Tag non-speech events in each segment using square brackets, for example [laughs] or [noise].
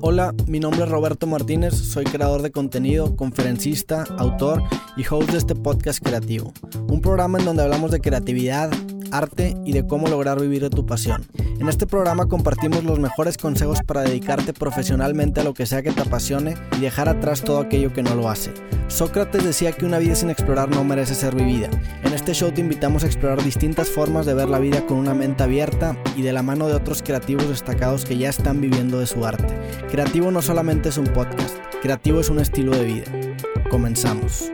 Hola, mi nombre es Roberto Martínez, soy creador de contenido, conferencista, autor y host de este podcast creativo, un programa en donde hablamos de creatividad, arte y de cómo lograr vivir de tu pasión. En este programa compartimos los mejores consejos para dedicarte profesionalmente a lo que sea que te apasione y dejar atrás todo aquello que no lo hace. Sócrates decía que una vida sin explorar no merece ser vivida. En este show te invitamos a explorar distintas formas de ver la vida con una mente abierta y de la mano de otros creativos destacados que ya están viviendo de su arte. Creativo no solamente es un podcast, creativo es un estilo de vida. Comenzamos.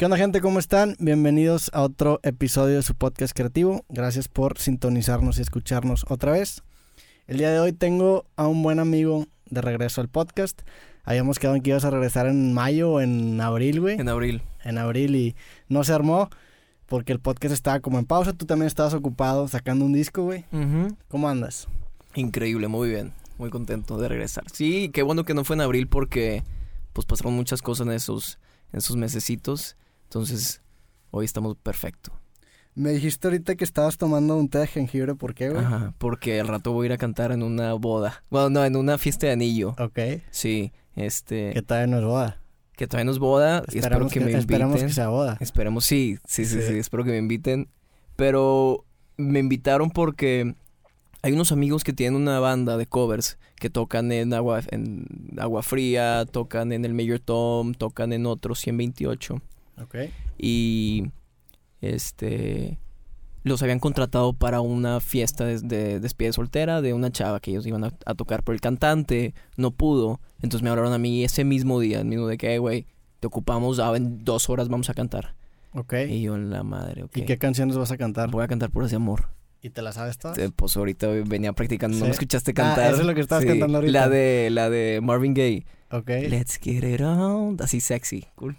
¿Qué onda gente? ¿Cómo están? Bienvenidos a otro episodio de su podcast creativo. Gracias por sintonizarnos y escucharnos otra vez. El día de hoy tengo a un buen amigo de regreso al podcast. Habíamos quedado en que ibas a regresar en mayo o en abril, güey. En abril. En abril y no se armó porque el podcast estaba como en pausa. Tú también estabas ocupado sacando un disco, güey. ¿Cómo andas? Increíble, muy bien. Muy contento de regresar. Sí, qué bueno que no fue en abril porque pues pasaron muchas cosas en esos, en esos mesecitos. Entonces, hoy estamos perfecto. Me dijiste ahorita que estabas tomando un té de jengibre, ¿por qué, güey? Ajá, porque al rato voy a ir a cantar en una boda. Bueno, no, en una fiesta de anillo. Ok. Sí, este... Que todavía no es boda. Que todavía no es boda y espero que, me inviten. Esperamos que sea boda. Esperemos, sí, sí, sí, sí, espero que me inviten. Pero me invitaron porque hay unos amigos que tienen una banda de covers que tocan en Agua, en agua Fría, tocan en el Mayor Tom, tocan en otros 128. Y este los habían contratado para una fiesta de, de despedida soltera de una chava que ellos iban a, tocar, pero el cantante no pudo. Entonces me hablaron a mí ese mismo día, el mismo de que, güey, te ocupamos, ah, en dos horas vamos a cantar. Ok. Y yo en la madre, ok. ¿Y qué canciones vas a cantar? Voy a cantar por ese amor. ¿Y te la sabes todas? pues ahorita venía practicando, no me escuchaste cantar. Ah, eso es lo que estabas cantando ahorita. La de, la de Marvin Gaye. Ok. Let's get it on. Así sexy, cool.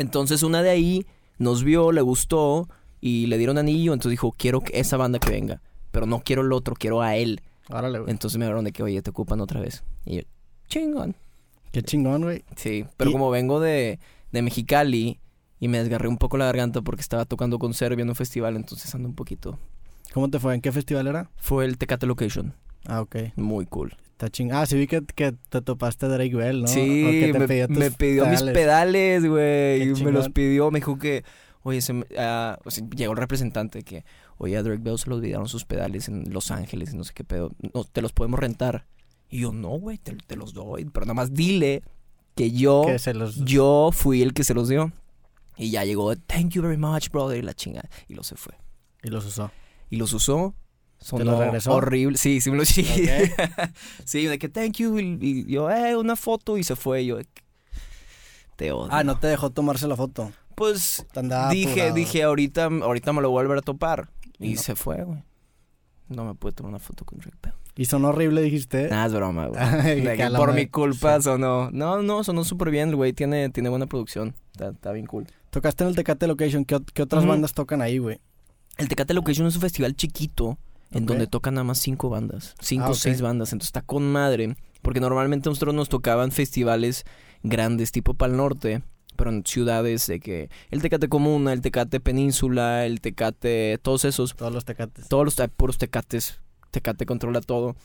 Entonces una de ahí nos vio, le gustó y le dieron anillo, entonces dijo, quiero que esa banda que venga, pero no quiero el otro, quiero a él. Árale, güey. Entonces me hablaron de que, oye, te ocupan otra vez. Y yo, chingón. Qué chingón, güey. Sí, pero como vengo de, de Mexicali y me desgarré un poco la garganta porque estaba tocando con Serbia en un festival, entonces ando un poquito. ¿Cómo te fue? ¿En qué festival era? Fue el Tecate Location. Ah, ok. Muy cool. Ah, sí vi que, que te topaste a Drake Bell, ¿no? Sí, me, pidió, me pidió mis pedales, güey. Me los pidió, me dijo que, oye, se ah, llegó el representante que, oye, a Drake Bell se le olvidaron sus pedales en Los Ángeles y no sé qué pedo. No, te los podemos rentar. Y yo, no, güey, te, te, los doy. Pero nada más dile que yo, yo fui el que se los dio. Y ya llegó, thank you very much, brother, y la chinga. Y lo se fue. Y los usó. Y los usó ¿Te lo regresó? horrible. Sí, sí me lo sí. [laughs] sí, de que thank you. Y, yo, eh, una foto y se fue. Y yo, te odio. Ah, no te dejó tomarse la foto. Pues dije, dije, ahorita, ahorita me lo voy a volver a topar. Y, se fue, güey. No me pude tomar una foto con Rick Bell. ¿Y sonó horrible, dijiste? Nah, es broma, güey. [laughs] por mi culpa sonó. No, no, sonó súper bien, güey. Tiene, tiene buena producción. Está, bien cool. Tocaste en el Tecate Location. ¿Qué, otras bandas tocan ahí, güey? El Tecate Location es un festival chiquito en donde tocan nada más cinco bandas, cinco ah, o seis bandas. Entonces está con madre, porque normalmente nosotros nos tocaban festivales grandes tipo Pal Norte, pero en ciudades de que el Tecate Comuna, el Tecate Península, el Tecate, todos esos. Todos los Tecates. Todos los puros Tecates. Tecate controla todo.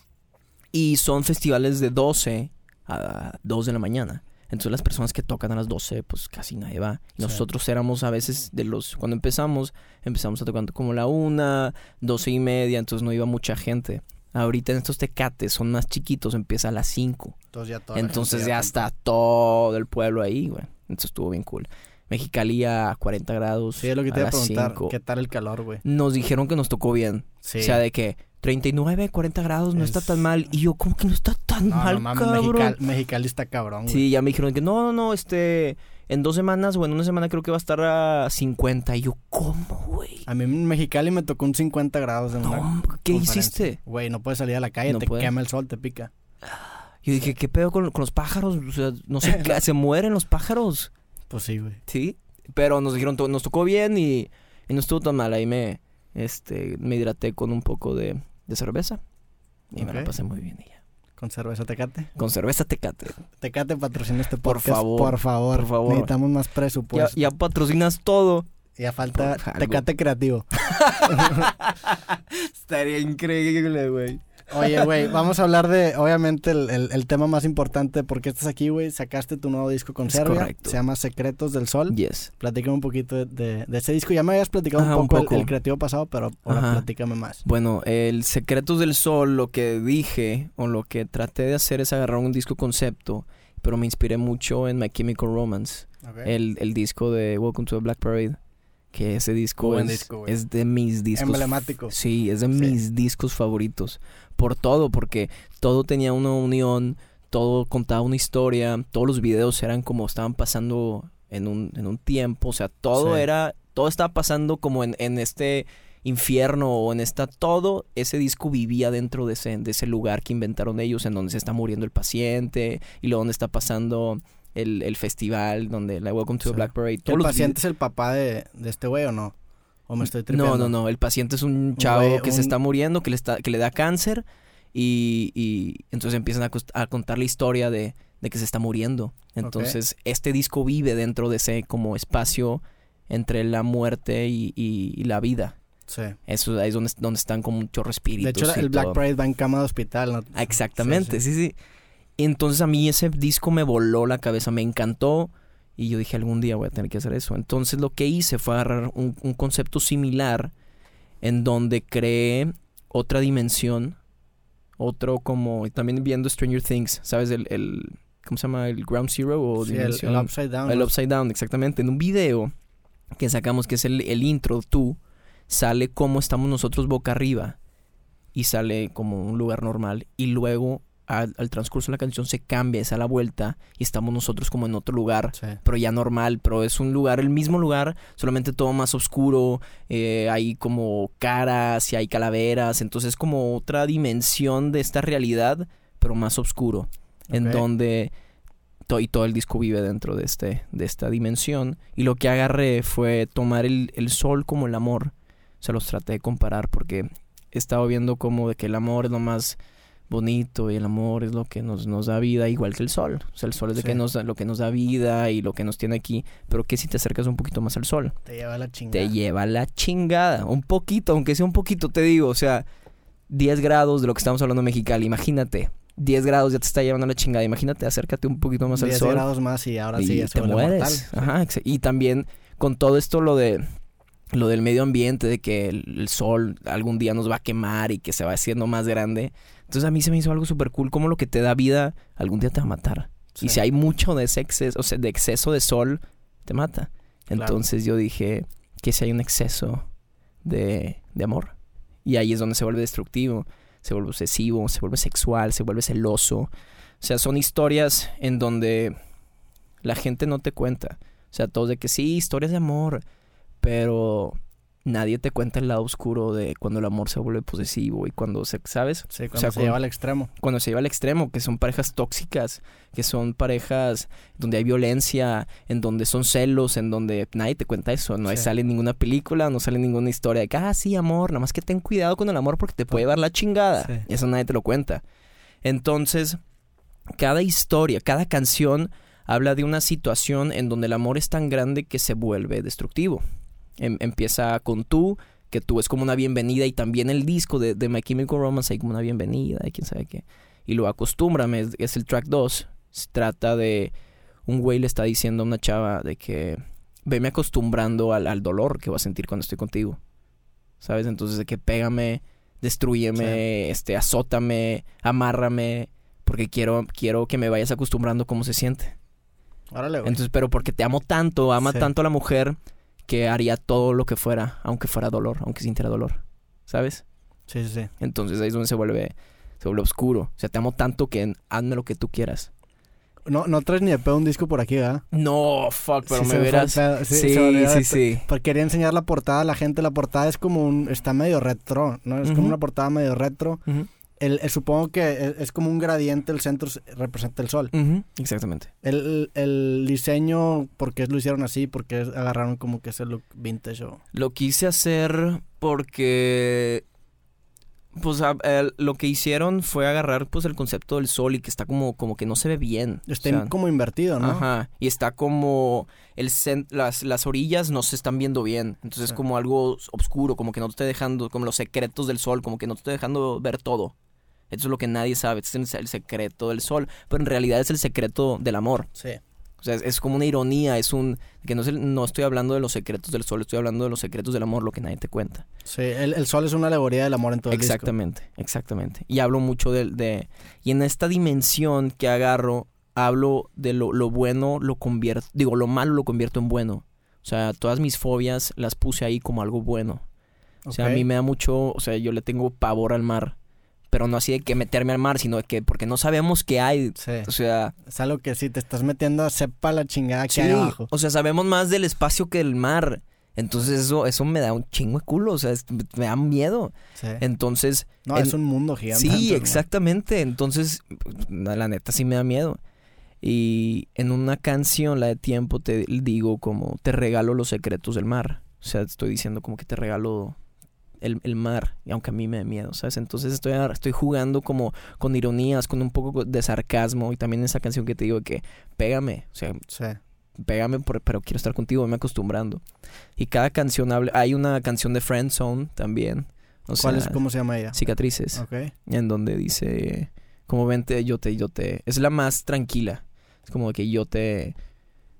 Y son festivales de 12 a 2 de la mañana. Entonces las personas que tocan a las 12, pues casi nadie va. nosotros éramos a veces de los... Cuando empezamos, empezamos a tocar como la una, doce y media, entonces no iba mucha gente. Ahorita en estos tecates son más chiquitos, empieza a las 5. Entonces ya, entonces ya está todo el pueblo ahí, güey. Entonces estuvo bien cool. Mexicali a 40 grados. Sí, es lo que te iba a preguntar. ¿Qué tal el calor, güey? Nos dijeron que nos tocó bien. Sí. O sea, de que 39, 40 grados no está tan mal. Y yo, ¿cómo que no está tan mal, no, cabrón? Mexicali, está cabrón, güey. Sí, ya me dijeron que no, no, no, este... En dos semanas o en una semana creo que va a estar a 50. Y yo, ¿cómo, güey? A mí en Mexicali me tocó un 50 grados en no, ¿Qué hiciste? Güey, no puedes salir a la calle, te quema el sol, te pica. Yo dije, ¿qué pedo con, los pájaros? O sea, no sé, [laughs] ¿se mueren los pájaros? Pues sí, güey. Sí, pero nos dijeron, nos tocó bien y, y no estuvo tan mal. Ahí me, este, me hidraté con un poco de de cerveza. Y me la pasé muy bien ella. ¿Con cerveza Tecate? Con cerveza Tecate. Tecate patrocina este podcast. Por favor. Por favor. Por favor. Necesitamos más presupuesto. Ya, patrocinas todo. Ya falta Tecate creativo. [laughs] Estaría increíble, güey. Oye, güey, vamos a hablar de, obviamente, el, el, tema más importante. porque estás aquí, güey? Sacaste tu nuevo disco con Serbia. Se llama Secretos del Sol. Yes. Platícame un poquito de, de, ese disco. Ya me habías platicado un, poco El, creativo pasado, pero ahora platícame más. Bueno, el Secretos del Sol, lo que dije, o lo que traté de hacer es agarrar un disco concepto, pero me inspiré mucho en My Chemical Romance. El, el disco de Welcome to the Black Parade que ese disco, es, es, de mis discos. Emblemático. Sí, es de mis discos favoritos. Por todo, porque todo tenía una unión, todo contaba una historia, todos los videos eran como estaban pasando en un, en un tiempo, o sea, todo era, todo estaba pasando como en, en este infierno o en esta, todo ese disco vivía dentro de ese, de ese lugar que inventaron ellos, en donde se está muriendo el paciente y luego donde está pasando el, el festival donde la Welcome to the Black Parade. ¿El paciente es el papá de, de este güey o no? ¿O me estoy tripeando? No, no, no. El paciente es un chavo que se está muriendo, que le, está, que le da cáncer y, y entonces empiezan a, a, contar la historia de, de, que se está muriendo. Entonces este disco vive dentro de ese como espacio entre la muerte y, y, la vida. Sí. Eso ahí es donde, donde están como muchos espíritus. De hecho, el Black Parade va en cama de hospital. ¿no? Exactamente, sí. sí. Entonces a mí ese disco me voló la cabeza, me encantó y yo dije algún día voy a tener que hacer eso. Entonces lo que hice fue agarrar un, concepto similar en donde creé otra dimensión, otro como también viendo Stranger Things, ¿sabes? El, el ¿cómo se llama? El Ground Zero o dimensión. El, Upside Down. El Upside Down, exactamente. En un video que sacamos que es el, el intro, tú, sale como estamos nosotros boca arriba y sale como un lugar normal y luego al, transcurso de la canción se cambia, es a la vuelta y estamos nosotros como en otro lugar, pero ya normal, pero es un lugar, el mismo lugar, solamente todo más oscuro, eh, hay como caras y hay calaveras, entonces es como otra dimensión de esta realidad, pero más oscuro, en donde todo, y todo el disco vive dentro de, este, de esta dimensión y lo que agarré fue tomar el, el sol como el amor, se los traté de comparar porque he estado viendo como de que el amor es lo más bonito y el amor es lo que nos, nos da vida, igual que el sol. O sea, el sol es que nos, lo que nos da vida y lo que nos tiene aquí. Pero que si te acercas un poquito más al sol. Te lleva la chingada. Te lleva la chingada. Un poquito, aunque sea un poquito, te digo. O sea, 10 grados de lo que estamos hablando en Mexicali. Imagínate. 10 grados ya te está llevando la chingada. Imagínate, acércate un poquito más al sol. 10 grados más y ahora sí ya te mueres. Ajá, y también con todo esto lo de lo del medio ambiente, de que el, sol algún día nos va a quemar y que se va haciendo más grande. Entonces a mí se me hizo algo súper cool, como lo que te da vida algún día te va a matar. Y si hay mucho de ese exceso, o sea, de exceso de sol, te mata. Entonces yo dije que si hay un exceso de, de amor. Y ahí es donde se vuelve destructivo, se vuelve obsesivo, se vuelve sexual, se vuelve celoso. O sea, son historias en donde la gente no te cuenta. O sea, todos de que sí, historias de amor, pero nadie te cuenta el lado oscuro de cuando el amor se vuelve posesivo y cuando se, ¿sabes? Sí, cuando se lleva al extremo. Cuando se lleva al extremo, que son parejas tóxicas, que son parejas donde hay violencia, en donde son celos, en donde nadie te cuenta eso, no sale ninguna película, no sale ninguna historia de que, ah, sí, amor, nada más que ten cuidado con el amor porque te puede llevar la chingada. Eso nadie te lo cuenta. Entonces, cada historia, cada canción habla de una situación en donde el amor es tan grande que se vuelve destructivo. Em, empieza con tú, que tú es como una bienvenida y también el disco de, de My Chemical Romance hay como una bienvenida y quién sabe qué. Y lo acostúmbrame, es, es el track 2. Se trata de un güey le está diciendo a una chava de que veme acostumbrando al, al dolor que va a sentir cuando estoy contigo. ¿Sabes? Entonces de que pégame, destruyeme, este, azótame, amárrame, porque quiero, quiero que me vayas acostumbrando cómo se siente. Órale, Entonces, pero porque te amo tanto, ama tanto a la mujer, que haría todo lo que fuera, aunque fuera dolor, aunque sintiera dolor. ¿Sabes? Sí, sí, sí. Entonces ahí es donde se vuelve, se vuelve oscuro. O sea, te amo tanto que hazme lo que tú quieras. No, no traes ni de pedo un disco por aquí, ¿verdad? No, fuck, pero me verás. Sí, sí, sí, Porque quería enseñar la portada a la gente. La portada es como un. Está medio retro, ¿no? Es como una portada medio retro el, supongo que es, como un gradiente, el centro representa el sol. Exactamente. El, el, diseño, ¿por qué lo hicieron así? ¿Por qué agarraron como que ese look vintage? O... Lo quise hacer porque pues lo que hicieron fue agarrar pues el concepto del sol y que está como, como que no se ve bien. Está como invertido, ¿no? Ajá. Y está como el las, las orillas no se están viendo bien. Entonces es como algo oscuro, como que no te esté dejando, como los secretos del sol, como que no te esté dejando ver todo. Esto es lo que nadie sabe, este es el secreto del sol, pero en realidad es el secreto del amor. Sí. O sea, es, es como una ironía, es un... que no, es el- no estoy hablando de los secretos del sol, estoy hablando de los secretos del amor, lo que nadie te cuenta. Sí, el, el sol es una alegoría del amor en todo el disco. Exactamente, exactamente. Y hablo mucho de, de... Y en esta dimensión que agarro, hablo de lo, lo bueno, lo convierto... Digo, lo malo lo convierto en bueno. O sea, todas mis fobias las puse ahí como algo bueno. O sea, a mí me da mucho... O sea, yo le tengo pavor al mar. Pero no así de que meterme al mar, sino de que... Porque no sabemos qué hay. Sí. O sea... Es algo que si te estás metiendo, sepa la chingada que Sí, hay abajo. o sea, sabemos más del espacio que del mar. Entonces eso, eso me da un chingo de culo, o sea, es- me da miedo. Sí. Entonces, No, en- es un mundo gigante. sí, exactamente. Entonces, la neta sí me da miedo. Y en una canción, la de tiempo, te digo como, te regalo los secretos del mar. O sea, estoy diciendo como que te regalo el, el mar, y aunque a mí me da miedo, ¿sabes? Entonces estoy, estoy jugando como con ironías, con un poco de sarcasmo. Y también esa canción que te digo que pégame, o sea, Sí. pégame, por- pero quiero estar contigo, me acostumbrando. Y cada canción habla, hay una canción de Friend Zone también. O ¿Cuál sea, es, cómo se llama ella? cicatrices, Ok. en donde dice, como vente, yo te, yo te, es la más tranquila. Es como que yo te,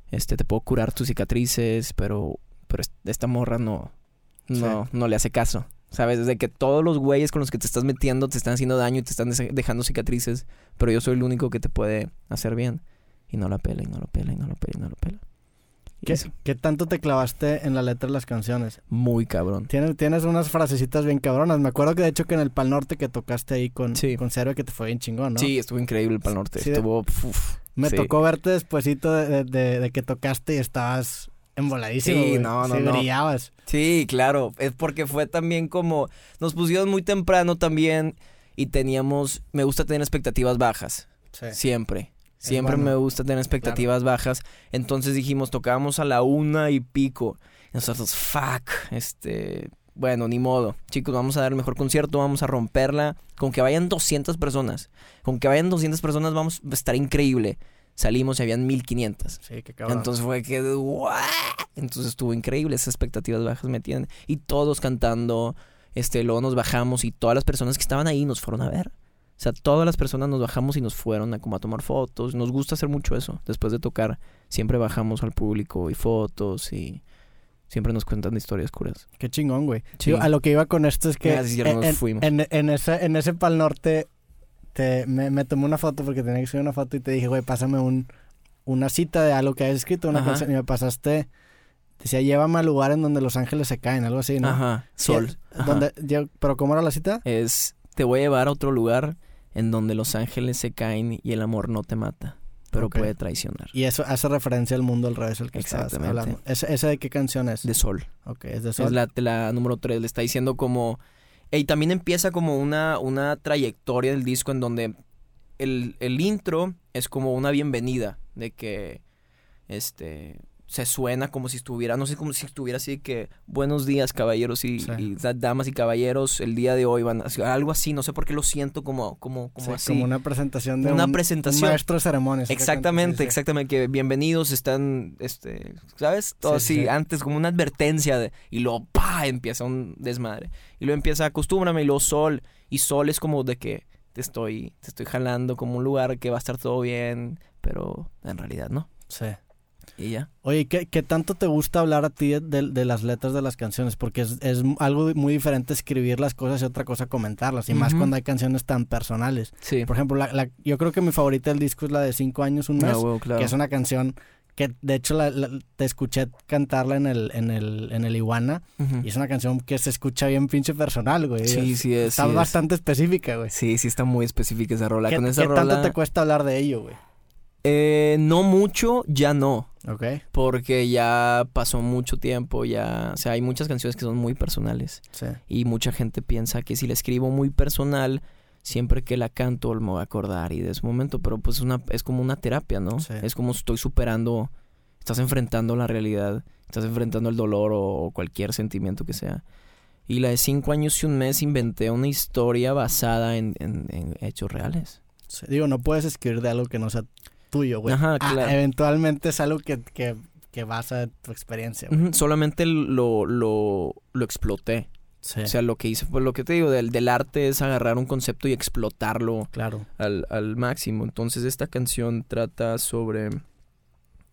este, te puedo curar tus cicatrices, pero, pero es- esta morra no, no, no le hace caso. ¿Sabes? Desde que todos los güeyes con los que te estás metiendo te están haciendo daño y te están dejando cicatrices, pero yo soy el único que te puede hacer bien. Y no la pela, y no lo pela, y no lo pela, y no lo pela. ¿Qué, qué tanto te clavaste en la letra de las canciones? muy cabrón. Tienes, tienes unas frasecitas bien cabronas. Me acuerdo que de hecho que en el Pal Norte que tocaste ahí con, Sí. con Cero que te fue bien chingón, ¿no? Sí, estuvo increíble el Pal Norte. Sí, estuvo. uf, Me sí. tocó verte despuesito de, de- de- de que tocaste y estabas emboladísimo. Sí, no, no, Sí, no. brillabas. Sí, claro. Es porque fue también como. Nos pusieron muy temprano también y teníamos. Me gusta tener expectativas bajas. Sí. Siempre. Siempre bueno. me gusta tener expectativas bajas. Entonces dijimos, tocábamos a la una y pico. Y nosotros, fuck, este... Bueno, ni modo. Chicos, vamos a dar el mejor concierto, vamos a romperla. Con que vayan 200 personas. Con que vayan 200 personas vamos a estar increíble. Salimos y habían 1500. Sí, qué cabrón. Entonces fue que... "What?". Entonces estuvo increíble. Esas expectativas bajas me tienen. Y todos cantando. Este, luego nos bajamos y todas las personas que estaban ahí nos fueron a ver. O sea, todas las personas nos bajamos y nos fueron a como a tomar fotos. Nos gusta hacer mucho eso. Después de tocar, siempre bajamos al público y fotos y siempre nos cuentan historias curas. Qué chingón, güey. Sí. Digo, a lo que iba con esto es que Ah, sí, ya en, nos fuimos. en- en ese, en ese Pal Norte te, me, me tomé una foto porque tenía que subir una foto y te dije, güey, pásame un, una cita de algo que hayas escrito, una Ajá. canción, y me pasaste, decía, llévame al lugar en donde los ángeles se caen, algo así, ¿no? Ajá, sol. Ajá. Donde, yo- pero ¿cómo era la cita? Es, te voy a llevar a otro lugar en donde los ángeles se caen y el amor no te mata, pero Ok. puede traicionar. Y eso hace referencia al mundo al revés, el que estabas Exactamente. hablando. ¿Ese, ese de qué canción es? De sol. Ok, es de Sol. Es la, la número 3. Le está diciendo como. Y también empieza como una, una trayectoria del disco en donde el, el intro es como una bienvenida. De que. Este. Se suena como si estuviera. No sé, como si estuviera así que. Buenos días, caballeros y, Sí. y da- damas y caballeros. El día de hoy van a. Algo así. No sé por qué lo siento como, como, como Sí, así. Como una presentación de Una un, presentación. un maestro de ceremonias. Exactamente, Sí, exactamente, que bienvenidos están, este, ¿sabes? Todo Sí, sí, así, sí. antes como una advertencia de, y luego, pa, empieza un desmadre. Y luego empieza, acostúmbrame, y luego sol, y sol es como de que te estoy, te estoy jalando como un lugar que va a estar todo bien, pero en realidad no. Sí. Y ya. Oye, ¿qué, qué tanto te gusta hablar a ti de, de- de las letras de las canciones? Porque es, es algo muy diferente escribir las cosas y otra cosa comentarlas. Y más cuando hay canciones tan personales. Sí. Por ejemplo, la, la- yo creo que mi favorita del disco es la de Cinco años, un mes. Ah, claro. Que es una canción que de hecho la- la- te escuché cantarla en el, en el, en el Iguana. Y es una canción que se escucha bien pinche personal, güey. Sí, Es- sí es, Está sí es. bastante específica, güey. Sí, sí está muy específica esa rola. ¿Qué, Con esa qué rola... tanto te cuesta hablar de ello, güey? Eh, no mucho, ya no. Ok. Porque ya pasó mucho tiempo, ya... O sea, hay muchas canciones que son muy personales. Sí. Y mucha gente piensa que si la escribo muy personal, siempre que la canto me voy a acordar y de ese momento, pero pues es, una, es como una terapia, ¿no? Sí. Es como estoy superando, estás enfrentando la realidad, estás enfrentando el dolor o, o cualquier sentimiento que sea. Y la de cinco años y un mes inventé una historia basada en, en- en hechos reales. Sí, Digo, no puedes escribir de algo que no sea tuyo, güey. Ajá, Ah, claro. eventualmente es algo que, que, que basa tu experiencia, güey. Solamente lo, lo, lo exploté. Sí. O sea, lo que hice fue lo que te digo, del, del arte es agarrar un concepto y explotarlo claro. al, al máximo. Entonces esta canción trata sobre...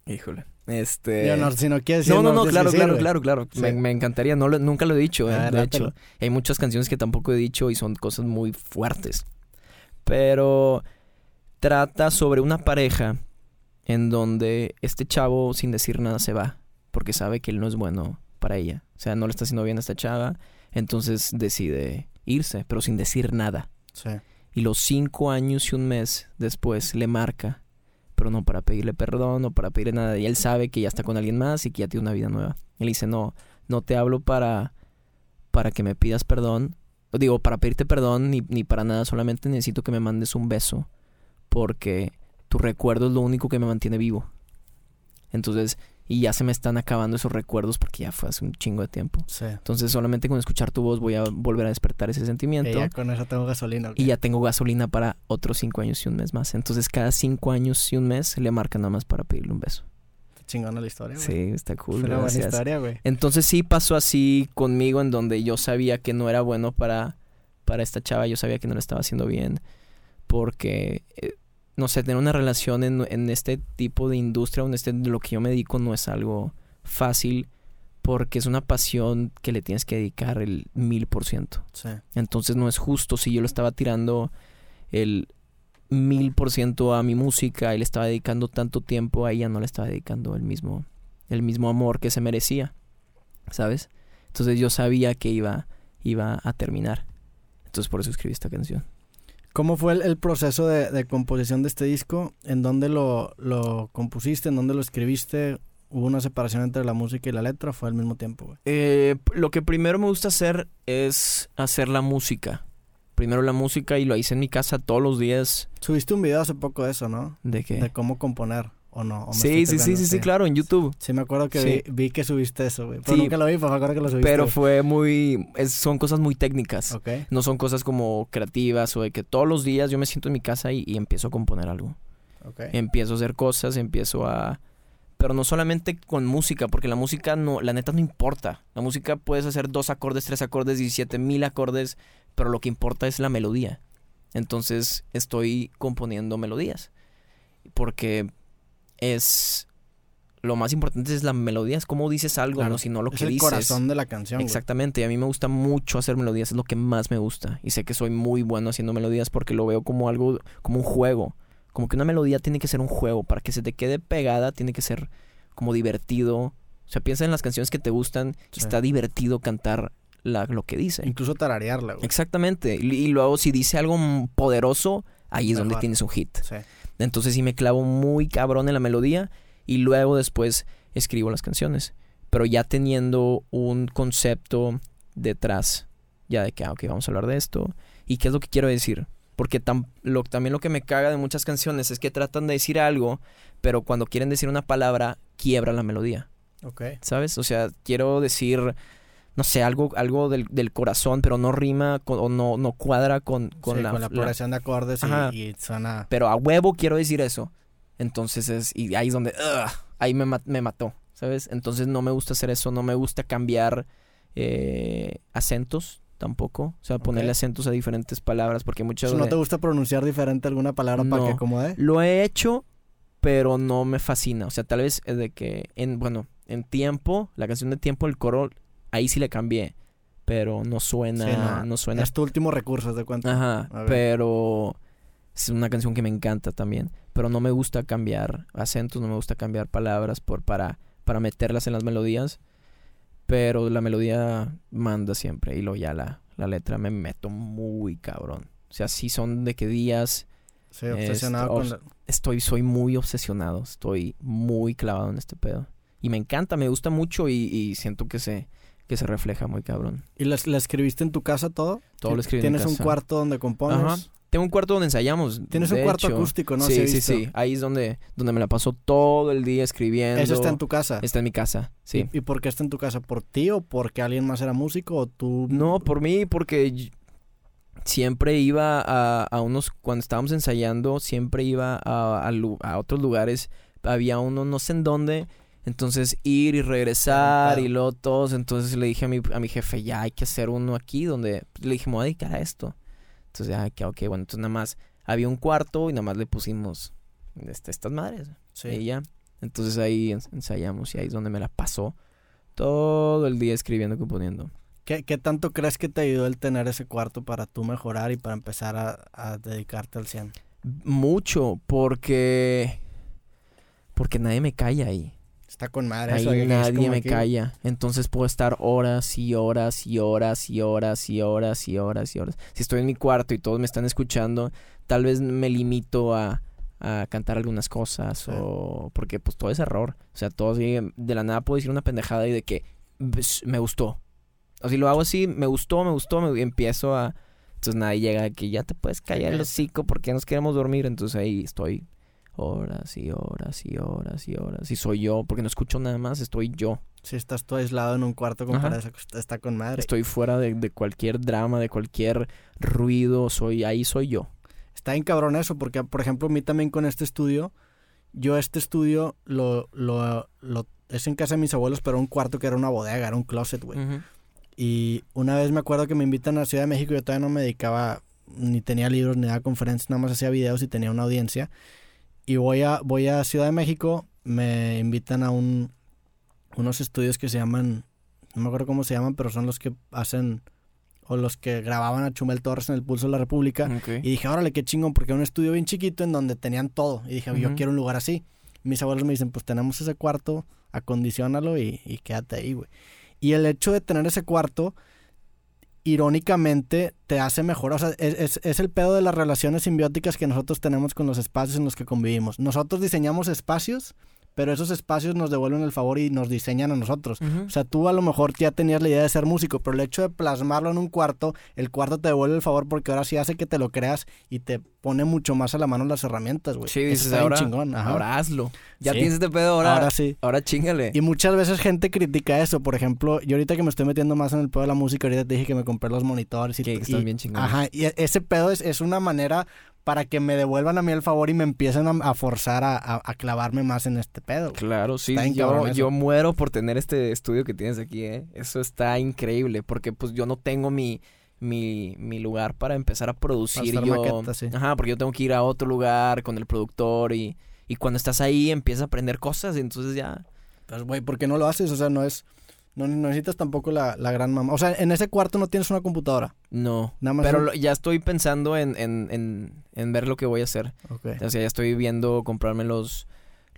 Híjole. Este... Yo no, si no quieres No, no, no, claro, claro, claro, claro. Sí. Me, me encantaría. No lo- nunca lo he dicho, eh, de hecho. Hay muchas canciones que tampoco he dicho y son cosas muy fuertes. Pero trata sobre una pareja en donde este chavo, sin decir nada, se va. Porque sabe que él no es bueno para ella. O sea, no le está haciendo bien a esta chava. Entonces decide irse, pero sin decir nada. Sí. Y los cinco años y un mes después le marca, pero no para pedirle perdón o para pedirle nada. Y él sabe que ya está con alguien más y que ya tiene una vida nueva. Él dice, no, no te hablo para, para que me pidas perdón. Digo, para pedirte perdón ni, ni para nada, solamente necesito que me mandes un beso. Porque tu recuerdo es lo único que me mantiene vivo. Entonces, y ya se me están acabando esos recuerdos porque ya fue hace un chingo de tiempo. Sí. Entonces, solamente con escuchar tu voz voy a volver a despertar ese sentimiento. Y ya con eso tengo gasolina. ¿ok? Y ya tengo gasolina para otros cinco años y un mes más. Entonces cada cinco años y un mes le marca nada más para pedirle un beso. Está chingona la historia, güey. Sí, está cool. Fue una buena historia, güey. Entonces sí pasó así conmigo en donde yo sabía que no era bueno para, para esta chava. Yo sabía que no le estaba haciendo bien. Porque, eh, no sé, tener una relación en, en este tipo de industria, en este, lo que yo me dedico, no es algo fácil. Porque es una pasión que le tienes que dedicar el mil por ciento. Entonces no es justo si yo le estaba tirando el mil por ciento a mi música y le estaba dedicando tanto tiempo, a ella no le estaba dedicando el mismo, el mismo amor que se merecía. ¿Sabes? Entonces yo sabía que iba, iba a terminar. Entonces por eso escribí esta canción. ¿Cómo fue el, el proceso de, de composición de este disco? ¿En dónde lo, lo compusiste? ¿En dónde lo escribiste? ¿Hubo una separación entre la música y la letra? ¿O ¿Fue al mismo tiempo, güey? Eh, lo que primero me gusta hacer es hacer la música. Primero la música y lo hice en mi casa todos los días. Subiste un video hace poco de eso, ¿no? ¿De qué? De cómo componer, ¿o no? ¿O Sí, sí, sí, sí, sí, claro, en YouTube. Sí, me acuerdo que Sí. vi, vi que subiste eso, güey. Pero Sí. nunca lo vi, pero me acuerdo que lo subiste. Pero fue muy... es- son cosas muy técnicas. Ok, No son cosas como creativas o de que todos los días yo me siento en mi casa y, y empiezo a componer algo. ok. Empiezo a hacer cosas, empiezo a... Pero no solamente con música, porque la música no, la neta no importa. La música puedes hacer dos acordes, tres acordes, 17 mil acordes, pero lo que importa es la melodía. Entonces estoy componiendo melodías. Porque es... Lo más importante es la melodía, es cómo dices algo, Claro. no si no lo es que el dices. corazón de la canción. Exactamente, y a mí me gusta mucho hacer melodías, es lo que más me gusta. Y sé que soy muy bueno haciendo melodías porque lo veo como algo, como un juego. Como que una melodía tiene que ser un juego, para que se te quede pegada tiene que ser como divertido. O sea, piensa en las canciones que te gustan y está divertido cantar la- lo que dice. Incluso tararearla, güey. Exactamente, y, y luego si dice algo poderoso, ahí es donde tienes un hit. Sí. Entonces sí me clavo muy cabrón en la melodía y luego después escribo las canciones. Pero ya teniendo un concepto detrás, ya de que, ah, ok, vamos a hablar de esto. ¿Y qué es lo que quiero decir? Porque tam- lo, también lo que me caga de muchas canciones es que tratan de decir algo, pero cuando quieren decir una palabra, quiebra la melodía. Ok. ¿Sabes? O sea, quiero decir, no sé, algo, algo del, del corazón, pero no rima con- o no, no cuadra con, con Sí, la, con la de acordes y, y suena... pero a huevo quiero decir eso. Entonces es, y ahí es donde, ahí me, me mató, ¿sabes? Entonces no me gusta hacer eso, no me gusta cambiar eh, acentos tampoco, o sea, ponerle Ok. acentos a diferentes palabras, porque muchas ¿No de- te gusta pronunciar diferente alguna palabra para No. que acomode? lo he hecho, pero no me fascina, o sea, tal vez eh, de que, en, bueno, en tiempo, la canción de tiempo, el coro, ahí sí le cambié, pero no suena, Sí, no, no, suena Es tu último recurso, de cuenta. Ajá, pero es una canción que me encanta también. Pero no me gusta cambiar acentos, no me gusta cambiar palabras por, para, para meterlas en las melodías. Pero la melodía manda siempre y luego ya la, la letra me meto muy cabrón. O sea, sí son de que días Sí, obsesionado con... la- estoy, soy muy obsesionado, estoy muy clavado en este pedo. Y me encanta, me gusta mucho y, y siento que se, que se refleja muy cabrón. ¿Y la, la escribiste en tu casa todo? Todo lo escribí en mi ¿Tienes un casa. cuarto donde compones? Ajá. Tengo un cuarto donde ensayamos. Tienes un de cuarto hecho. acústico, ¿no? Sí, sí, sí. Ahí es donde, donde me la paso todo el día escribiendo. Eso está en tu casa. Está en mi casa, sí. ¿Y, y por qué está en tu casa? ¿Por ti o porque alguien más era músico o tú? No, por mí, porque siempre iba a, a unos, cuando estábamos ensayando, siempre iba a, a a otros lugares. Había uno, no sé en dónde, Entonces ir y regresar y luego todos. Entonces le dije a mi, a mi jefe, ya hay que hacer uno aquí donde le dije, me voy a dedicar a esto. Entonces ya, que ok, bueno, entonces nada más había un cuarto y nada más le pusimos este, estas madres. Sí. Y ya. Entonces ahí ensayamos y ahí es donde me la pasó todo el día escribiendo, componiendo. ¿Qué, ¿Qué, tanto crees que te ayudó el tener ese cuarto para tú mejorar y para empezar a, a dedicarte al 100? Mucho, porque... Porque nadie me calla ahí. Está con madre. Ahí nadie me calla. Entonces puedo estar horas y horas y horas y horas y horas y horas y horas. Si estoy en mi cuarto y todos me están escuchando, tal vez me limito a, a cantar algunas cosas o porque pues todo es error. O sea, todo de la nada puedo decir una pendejada y de que me gustó. O si lo hago así, me gustó, me gustó, me empiezo a entonces nadie llega que ya te puedes callar el hocico porque nos queremos dormir, entonces ahí estoy horas y horas y horas y horas y soy yo porque no escucho nada más, estoy yo. Si estás todo aislado en un cuarto con está con madre. Estoy fuera de, de cualquier drama, de cualquier ruido, soy ahí soy yo está en cabrón eso, porque por ejemplo, a mí también con este estudio, yo este estudio lo, lo, lo es en casa de mis abuelos, pero un cuarto que era una bodega, era un closet, güey. Y una vez me acuerdo que me invitan a Ciudad de México, yo todavía no me dedicaba, ni tenía libros, ni daba conferencias, nada más hacía videos y tenía una audiencia. Y voy a, voy a Ciudad de México, me invitan a un, unos estudios que se llaman, no me acuerdo cómo se llaman, pero son los que hacen o los que grababan a Chumel Torres en el Pulso de la República. Y dije, órale, qué chingón, porque era un estudio bien chiquito en donde tenían todo. Y dije, yo quiero un lugar así. Mis abuelos me dicen, pues tenemos ese cuarto, acondicionalo y, y quédate ahí, güey. Y el hecho de tener ese cuarto, irónicamente, te hace mejor. O sea, es, es el pedo de las relaciones simbióticas que nosotros tenemos con los espacios en los que convivimos. Nosotros diseñamos espacios pero esos espacios nos devuelven el favor y nos diseñan a nosotros. O sea, tú a lo mejor ya tenías la idea de ser músico, pero el hecho de plasmarlo en un cuarto, el cuarto te devuelve el favor porque ahora sí hace que te lo creas y te pone mucho más a la mano las herramientas, güey. Sí, dices, ahora, chingón. ahora hazlo. Ya tienes este pedo, ahora, ahora sí. Ahora chingale. Y muchas veces gente critica eso. Por ejemplo, yo ahorita que me estoy metiendo más en el pedo de la música, ahorita te dije que me compré los monitores y... Que están bien chingones. Ajá, y ese pedo es, es una manera para que me devuelvan a mí el favor y me empiecen a, forzar a, clavarme más en este pedo. Claro, sí. Yo, yo, muero por tener este estudio que tienes aquí, ¿eh? Eso está increíble porque pues yo no tengo mi, mi, mi lugar para empezar a producir. yo, Ajá, porque yo tengo que ir a otro lugar con el productor y, y cuando estás ahí empiezas a aprender cosas y entonces ya... Pues, güey, ¿por qué no lo haces? O sea, no es... No, necesitas tampoco la, gran mamá. O sea, en ese cuarto no tienes una computadora. No. Nada más pero ya estoy pensando en, en, en, ver lo que voy a hacer. O sea, ya estoy viendo comprarme los,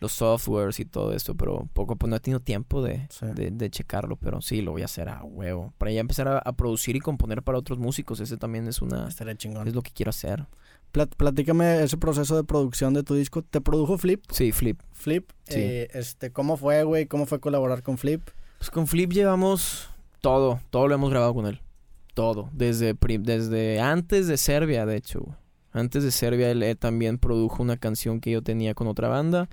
los softwares y todo esto, pero poco pues no he tenido tiempo de, de, checarlo, pero sí, lo voy a hacer a huevo. Para ya empezar a, producir y componer para otros músicos, ese también es una... Estaría chingón. Es lo que quiero hacer. platícame ese proceso de producción de tu disco. ¿Te produjo Flip? Sí, Flip. Flip. Sí. Eh, este, ¿Cómo fue, güey? ¿Cómo fue colaborar con Flip? Pues con Flip llevamos todo, todo lo hemos grabado con él. Todo, desde, desde antes de Serbia, de hecho. Antes de Serbia, él, también produjo una canción que yo tenía con otra banda.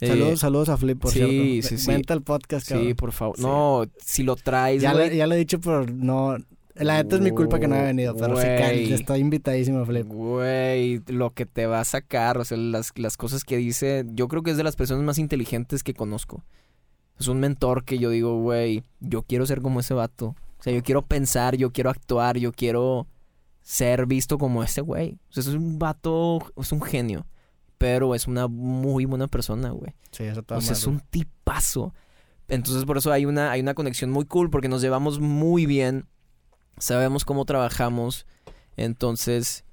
Saludos, eh, saludos a Flip, por cierto. Sí, sí, sí. Vente al podcast, cabrón. Sí, por favor. No, si lo traes, ya, ya lo he dicho, pero no... La neta es mi culpa que no haya venido, pero sí que estoy invitadísimo, Flip. Güey, lo que te va a sacar, o sea, las, las cosas que dice, yo creo que es de las personas más inteligentes que conozco. Es un mentor que yo digo, güey, yo quiero ser como ese vato. O sea, yo quiero pensar, yo quiero actuar, yo quiero ser visto como ese güey. O sea, es un vato, es un genio. Pero es una muy buena persona, güey. Sí, eso está O sea, es un tipazo. Entonces, por eso hay una, hay una conexión muy cool, porque nos llevamos muy bien. Sabemos cómo trabajamos. Entonces,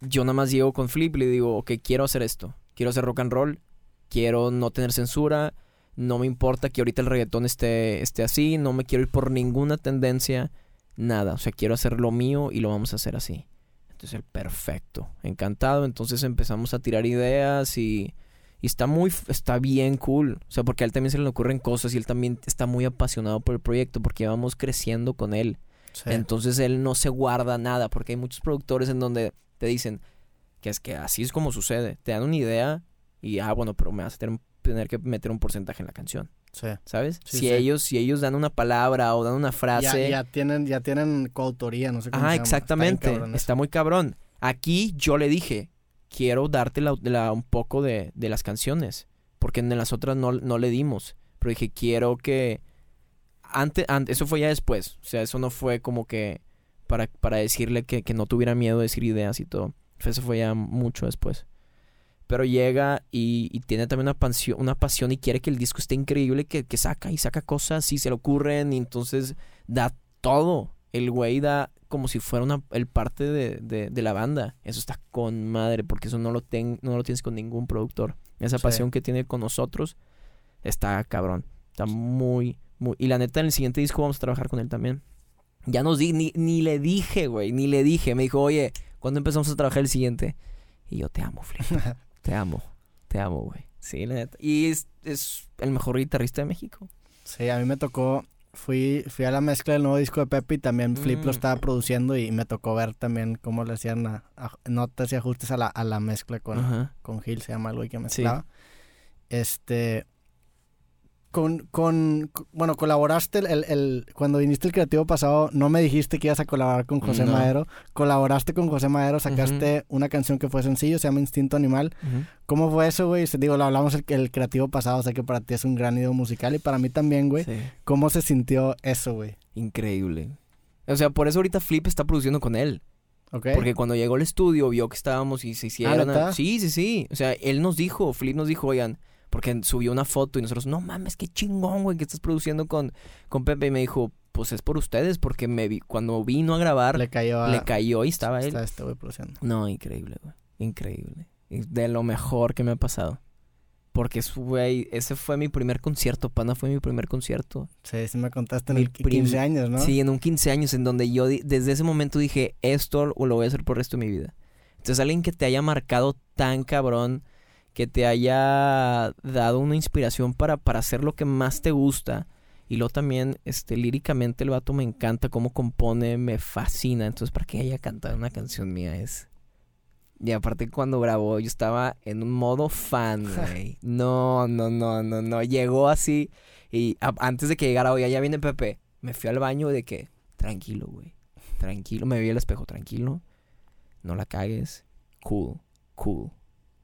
yo nada más llego con Flip y le digo, ok, quiero hacer esto. Quiero hacer rock and roll. Quiero no tener censura no me importa que ahorita el reggaetón esté, esté así, no me quiero ir por ninguna tendencia, nada, o sea, quiero hacer lo mío y lo vamos a hacer así. Entonces, el perfecto, encantado, entonces empezamos a tirar ideas y, y está muy, está bien cool, o sea, porque a él también se le ocurren cosas y él también está muy apasionado por el proyecto porque vamos creciendo con él. Entonces él no se guarda nada, porque hay muchos productores en donde te dicen que es que así es como sucede. Te dan una idea y, ah, bueno, pero me vas a tener tener que meter un porcentaje en la canción. Sí. ¿Sabes? si ellos si ellos dan una palabra o dan una frase, ya, tienen ya tienen coautoría, no sé cómo Ah, exactamente. Está, muy cabrón. Aquí yo le dije, quiero darte la, un poco de, de, las canciones, porque en las otras no, no le dimos. Pero dije, quiero que... Antes, antes, eso fue ya después. O sea, eso no fue como que para, para decirle que, que no tuviera miedo de decir ideas y todo. Eso fue ya mucho después. Pero llega y, y tiene también una pasión, una pasión y quiere que el disco esté increíble, que, que saca y saca cosas y se le ocurren y entonces da todo. El güey da como si fuera una, el parte de, de, de la banda. Eso está con madre, porque eso no lo, ten, no lo tienes con ningún productor. Esa Sí. pasión que tiene con nosotros está cabrón. Está muy, muy... Y la neta, en el siguiente disco vamos a trabajar con él también. Ya nos di, ni, ni le dije, güey, ni le dije. Me dijo, oye, ¿cuándo empezamos a trabajar el siguiente? Y yo te amo, Flip. [laughs] te amo. Te amo, güey. Sí, la neta. Y es, es el mejor guitarrista de México. Sí, a mí me tocó, fui, fui a la mezcla del nuevo disco de Pepe y también Flip lo Mm. estaba produciendo y me tocó ver también cómo le hacían a- a- notas y ajustes a la, a la mezcla con, Ajá. con Gil, se llama el güey que mezclaba. Este, con, con, bueno, colaboraste el, el- cuando viniste el creativo pasado, no me dijiste que ibas a colaborar con José No. Madero, colaboraste con José Madero, sacaste una canción que fue sencillo, se llama Instinto Animal. ¿Cómo fue eso, güey? Digo, lo hablamos el, el creativo pasado, sé que para ti es un gran ídolo musical y para mí también, güey. Sí. ¿Cómo se sintió eso, güey? Increíble. O sea, por eso ahorita Flip está produciendo con él. ¿Ok? Porque cuando llegó al estudio vio que estábamos y se hicieron. ¿neta? sí, sí, sí. O sea, él nos dijo, Flip nos dijo, oigan, porque subió una foto y nosotros, no mames, qué chingón, güey, que estás produciendo con, con Pepe. Y me dijo, pues es por ustedes, porque me vi, cuando vino a grabar, le le, cayó a... cayó y estaba él. Está este güey produciendo. No, increíble, güey. Increíble. De lo mejor que me ha pasado. Porque, güey, ese fue mi primer concierto. Pana fue mi primer concierto. Sí, sí me contaste en Mi el 15 prim- años, ¿no? Sí, en un 15 años en donde yo desde ese momento dije, esto lo voy a hacer por el resto de mi vida. Entonces alguien que te haya marcado tan cabrón, que te haya dado una inspiración para, para hacer lo que más te gusta. Y luego también, este, líricamente el vato me encanta cómo compone, me fascina. Entonces, para que haya cantado una canción mía es... Y aparte cuando grabó, yo estaba en un modo fan, [laughs] güey. No, no, no, no, no. Llegó así y a- antes de que llegara, oye, ya viene Pepe. Me fui al baño de que, tranquilo, güey. Tranquilo, me vi al espejo, tranquilo. No la cagues. Cool, cool.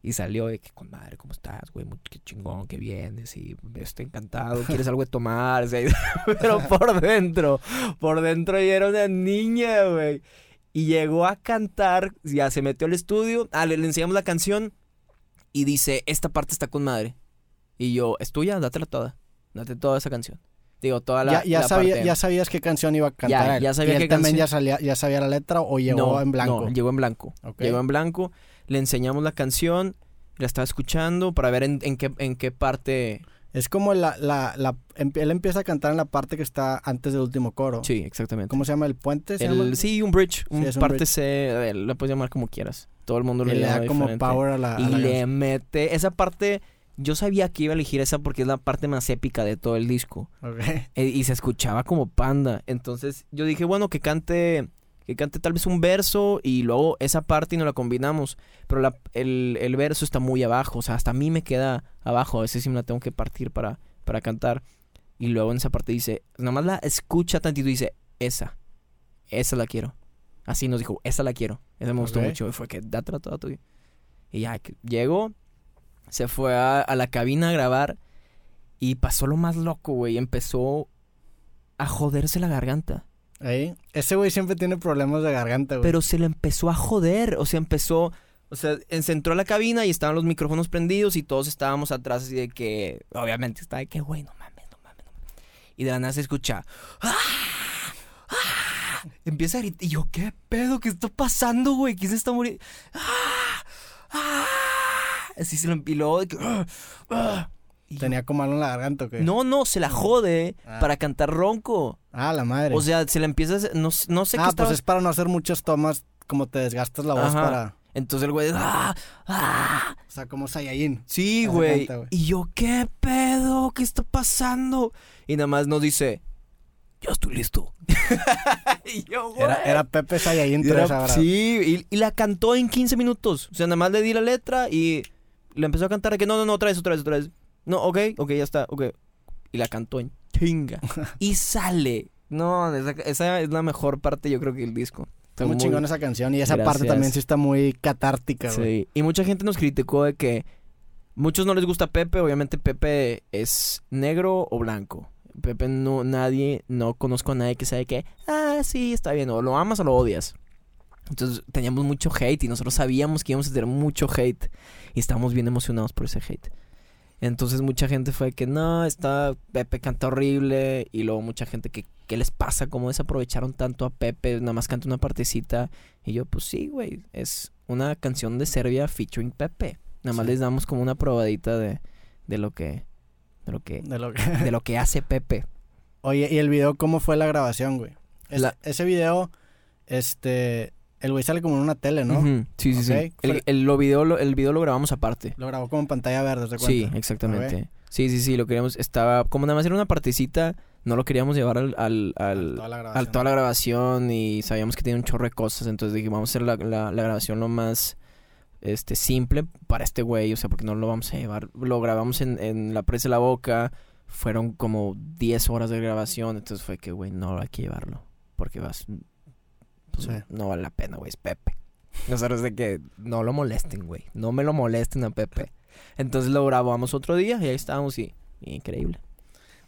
Y salió de que, con madre, ¿cómo estás, güey? Qué chingón que vienes y estoy encantado. ¿Quieres algo de tomar? O sea, [laughs] Pero por dentro, por dentro ella era una niña, güey. Y llegó a cantar, ya se metió al estudio, ah, le, le enseñamos la canción y dice, esta parte está con madre. Y yo, es tuya, dátela toda. Date toda esa canción. Digo, toda la ya, ya, la sabía- parte- ya sabías qué canción iba a cantar. Ya, ya sabía ¿Y él qué también canción. ya, salía, ya sabía la letra o llegó No, en blanco. No, llegó en blanco. Ok. Llegó en blanco, le enseñamos la canción, la estaba escuchando para ver en, en qué, en qué parte... Es como la, la, la... Él empieza a cantar en la parte que está antes del último coro. Sí, exactamente. ¿Cómo se llama? ¿El puente? ¿se El- llama? sí, un bridge, un es un parte bridge. C, eh, la puedes llamar como quieras. Todo el mundo Y lo le llama da como diferente. power a la, a Y la le canción. mete esa parte. Yo sabía que iba a elegir esa porque es la parte más épica de todo el disco. Ok. Eh, y se escuchaba como panda. Entonces yo dije, bueno, que cante. Que cante tal vez un verso y luego esa parte y nos la combinamos. Pero la- el, el verso está muy abajo. O sea, hasta a mí me queda abajo. A veces sí me la tengo que partir para, para cantar. Y luego en esa parte dice, nada más la escucha tantito y dice, esa. Esa la quiero. Así nos dijo, esa la quiero. Esa me gustó mucho. Y fue que dátela toda tuya. Y ya, llegó, se fue a, a la cabina a grabar y pasó lo más loco, güey. Empezó a joderse la garganta. Ese güey siempre tiene problemas de garganta, güey. Pero se le empezó a joder. O sea, empezó. O sea, se entró a la cabina y estaban los micrófonos prendidos y todos estábamos atrás así de que. Obviamente está de que, güey, no mames, no mames, no mames. Y de la nada se escucha. ¡Ah! ¡Ah! Empieza a gritar. Y yo, ¿qué pedo? ¿Qué está pasando, güey? ¿Quién se está muriendo? ¡Ah! ¡Ah! Así se lo empiló. De que, ¡ah! ¡Ah! Tenía como algo en la garganta, ¿o qué? no, no, se la jode Ah. para cantar ronco. Ah, la madre. O sea, se le empieza a... hacer- No, no sé qué ah, estaba pues es para no hacer muchas tomas, como te desgastas la voz Ajá. para... Entonces el güey, ¡ah! ¡ah! O sea, como Saiyajin. Sí, güey. Y yo, ¿qué pedo? ¿Qué está pasando? Y nada más nos dice, ya estoy listo. [laughs] y yo, güey. Era, era Pepe Saiyajin Y 3 era- ahora. sí, y, y la cantó en 15 minutos. O sea, nada más le di la letra y le empezó a cantar de que no, no, no, otra vez, otra vez, otra vez. No, ok, ok, ya está, ok. Y la cantó en chinga. [laughs] y sale. No, esa, esa es la mejor parte, yo creo que del disco. Está muy chingona esa canción y esa parte también sí está muy catártica, güey. Sí. Y mucha gente nos criticó de que Muchos no les gusta Pepe, obviamente Pepe es negro o blanco. Pepe no, nadie, no conozco a nadie que sabe que, ah, sí, está bien, o lo amas o lo odias. Entonces teníamos mucho hate y nosotros sabíamos que íbamos a tener mucho hate y estábamos bien emocionados por ese hate. Entonces mucha gente fue que no, está Pepe canta horrible y luego mucha gente que ¿qué les pasa? ¿Cómo desaprovecharon tanto a Pepe? Nada más canta una partecita y yo pues sí, güey, es una canción de Serbia featuring Pepe. Nada más Sí. les damos como una probadita de, de lo que de lo que De lo que... [laughs] de lo [laughs] que hace Pepe. Oye, ¿y el video cómo fue la grabación, güey? Es- La- Ese video, este... El güey sale como en una tele, ¿no? Sí, sí, sí. El, el- lo video, lo, el video lo grabamos aparte. Lo grabó como en pantalla verde, ¿se Sí, exactamente. Sí, sí, sí, lo queríamos. Estaba como nada más era una partecita. No lo queríamos llevar al, al, al, Toda la al- grabación. toda la grabación y sabíamos que tenía un chorro de cosas. Entonces dije, vamos a hacer la, la, la grabación lo más este simple para este güey. O sea, porque no lo vamos a llevar. Lo grabamos en, en la presa de la boca. Fueron como 10 horas de grabación. Entonces fue que, güey, no hay que llevarlo. Porque vas. Pues, Sí. No vale la pena, güey. Es Pepe. Nosotros de que no lo molesten, güey. No me lo molesten a Pepe. Entonces lo grabamos otro día y ahí estábamos y, y increíble.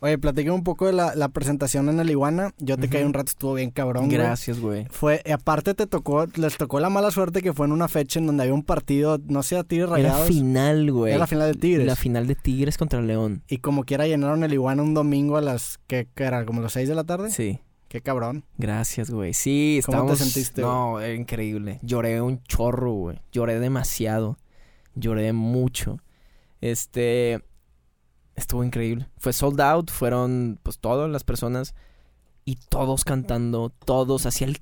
Oye, platícame un poco de la, la presentación en el Iguana. Yo te caí un rato, estuvo bien cabrón, güey. Gracias, güey. Fue, aparte te tocó, les tocó la mala suerte que fue en una fecha en donde había un partido, no sé, a Tigres Era Rayados. final, güey. Era la final de Tigres. La final de Tigres contra León. Y como quiera llenaron el Iguana un domingo a las, ¿qué, qué era? ¿Como las 6 de la tarde? Sí. Qué cabrón. Gracias, güey. Sí, ¿Cómo estábamos... te sentiste, No, increíble. Lloré un chorro, güey. Lloré demasiado. Lloré mucho. Este... Estuvo increíble. Fue sold out. Fueron, pues, todas las personas. Y todos cantando. Todos. Hacía el...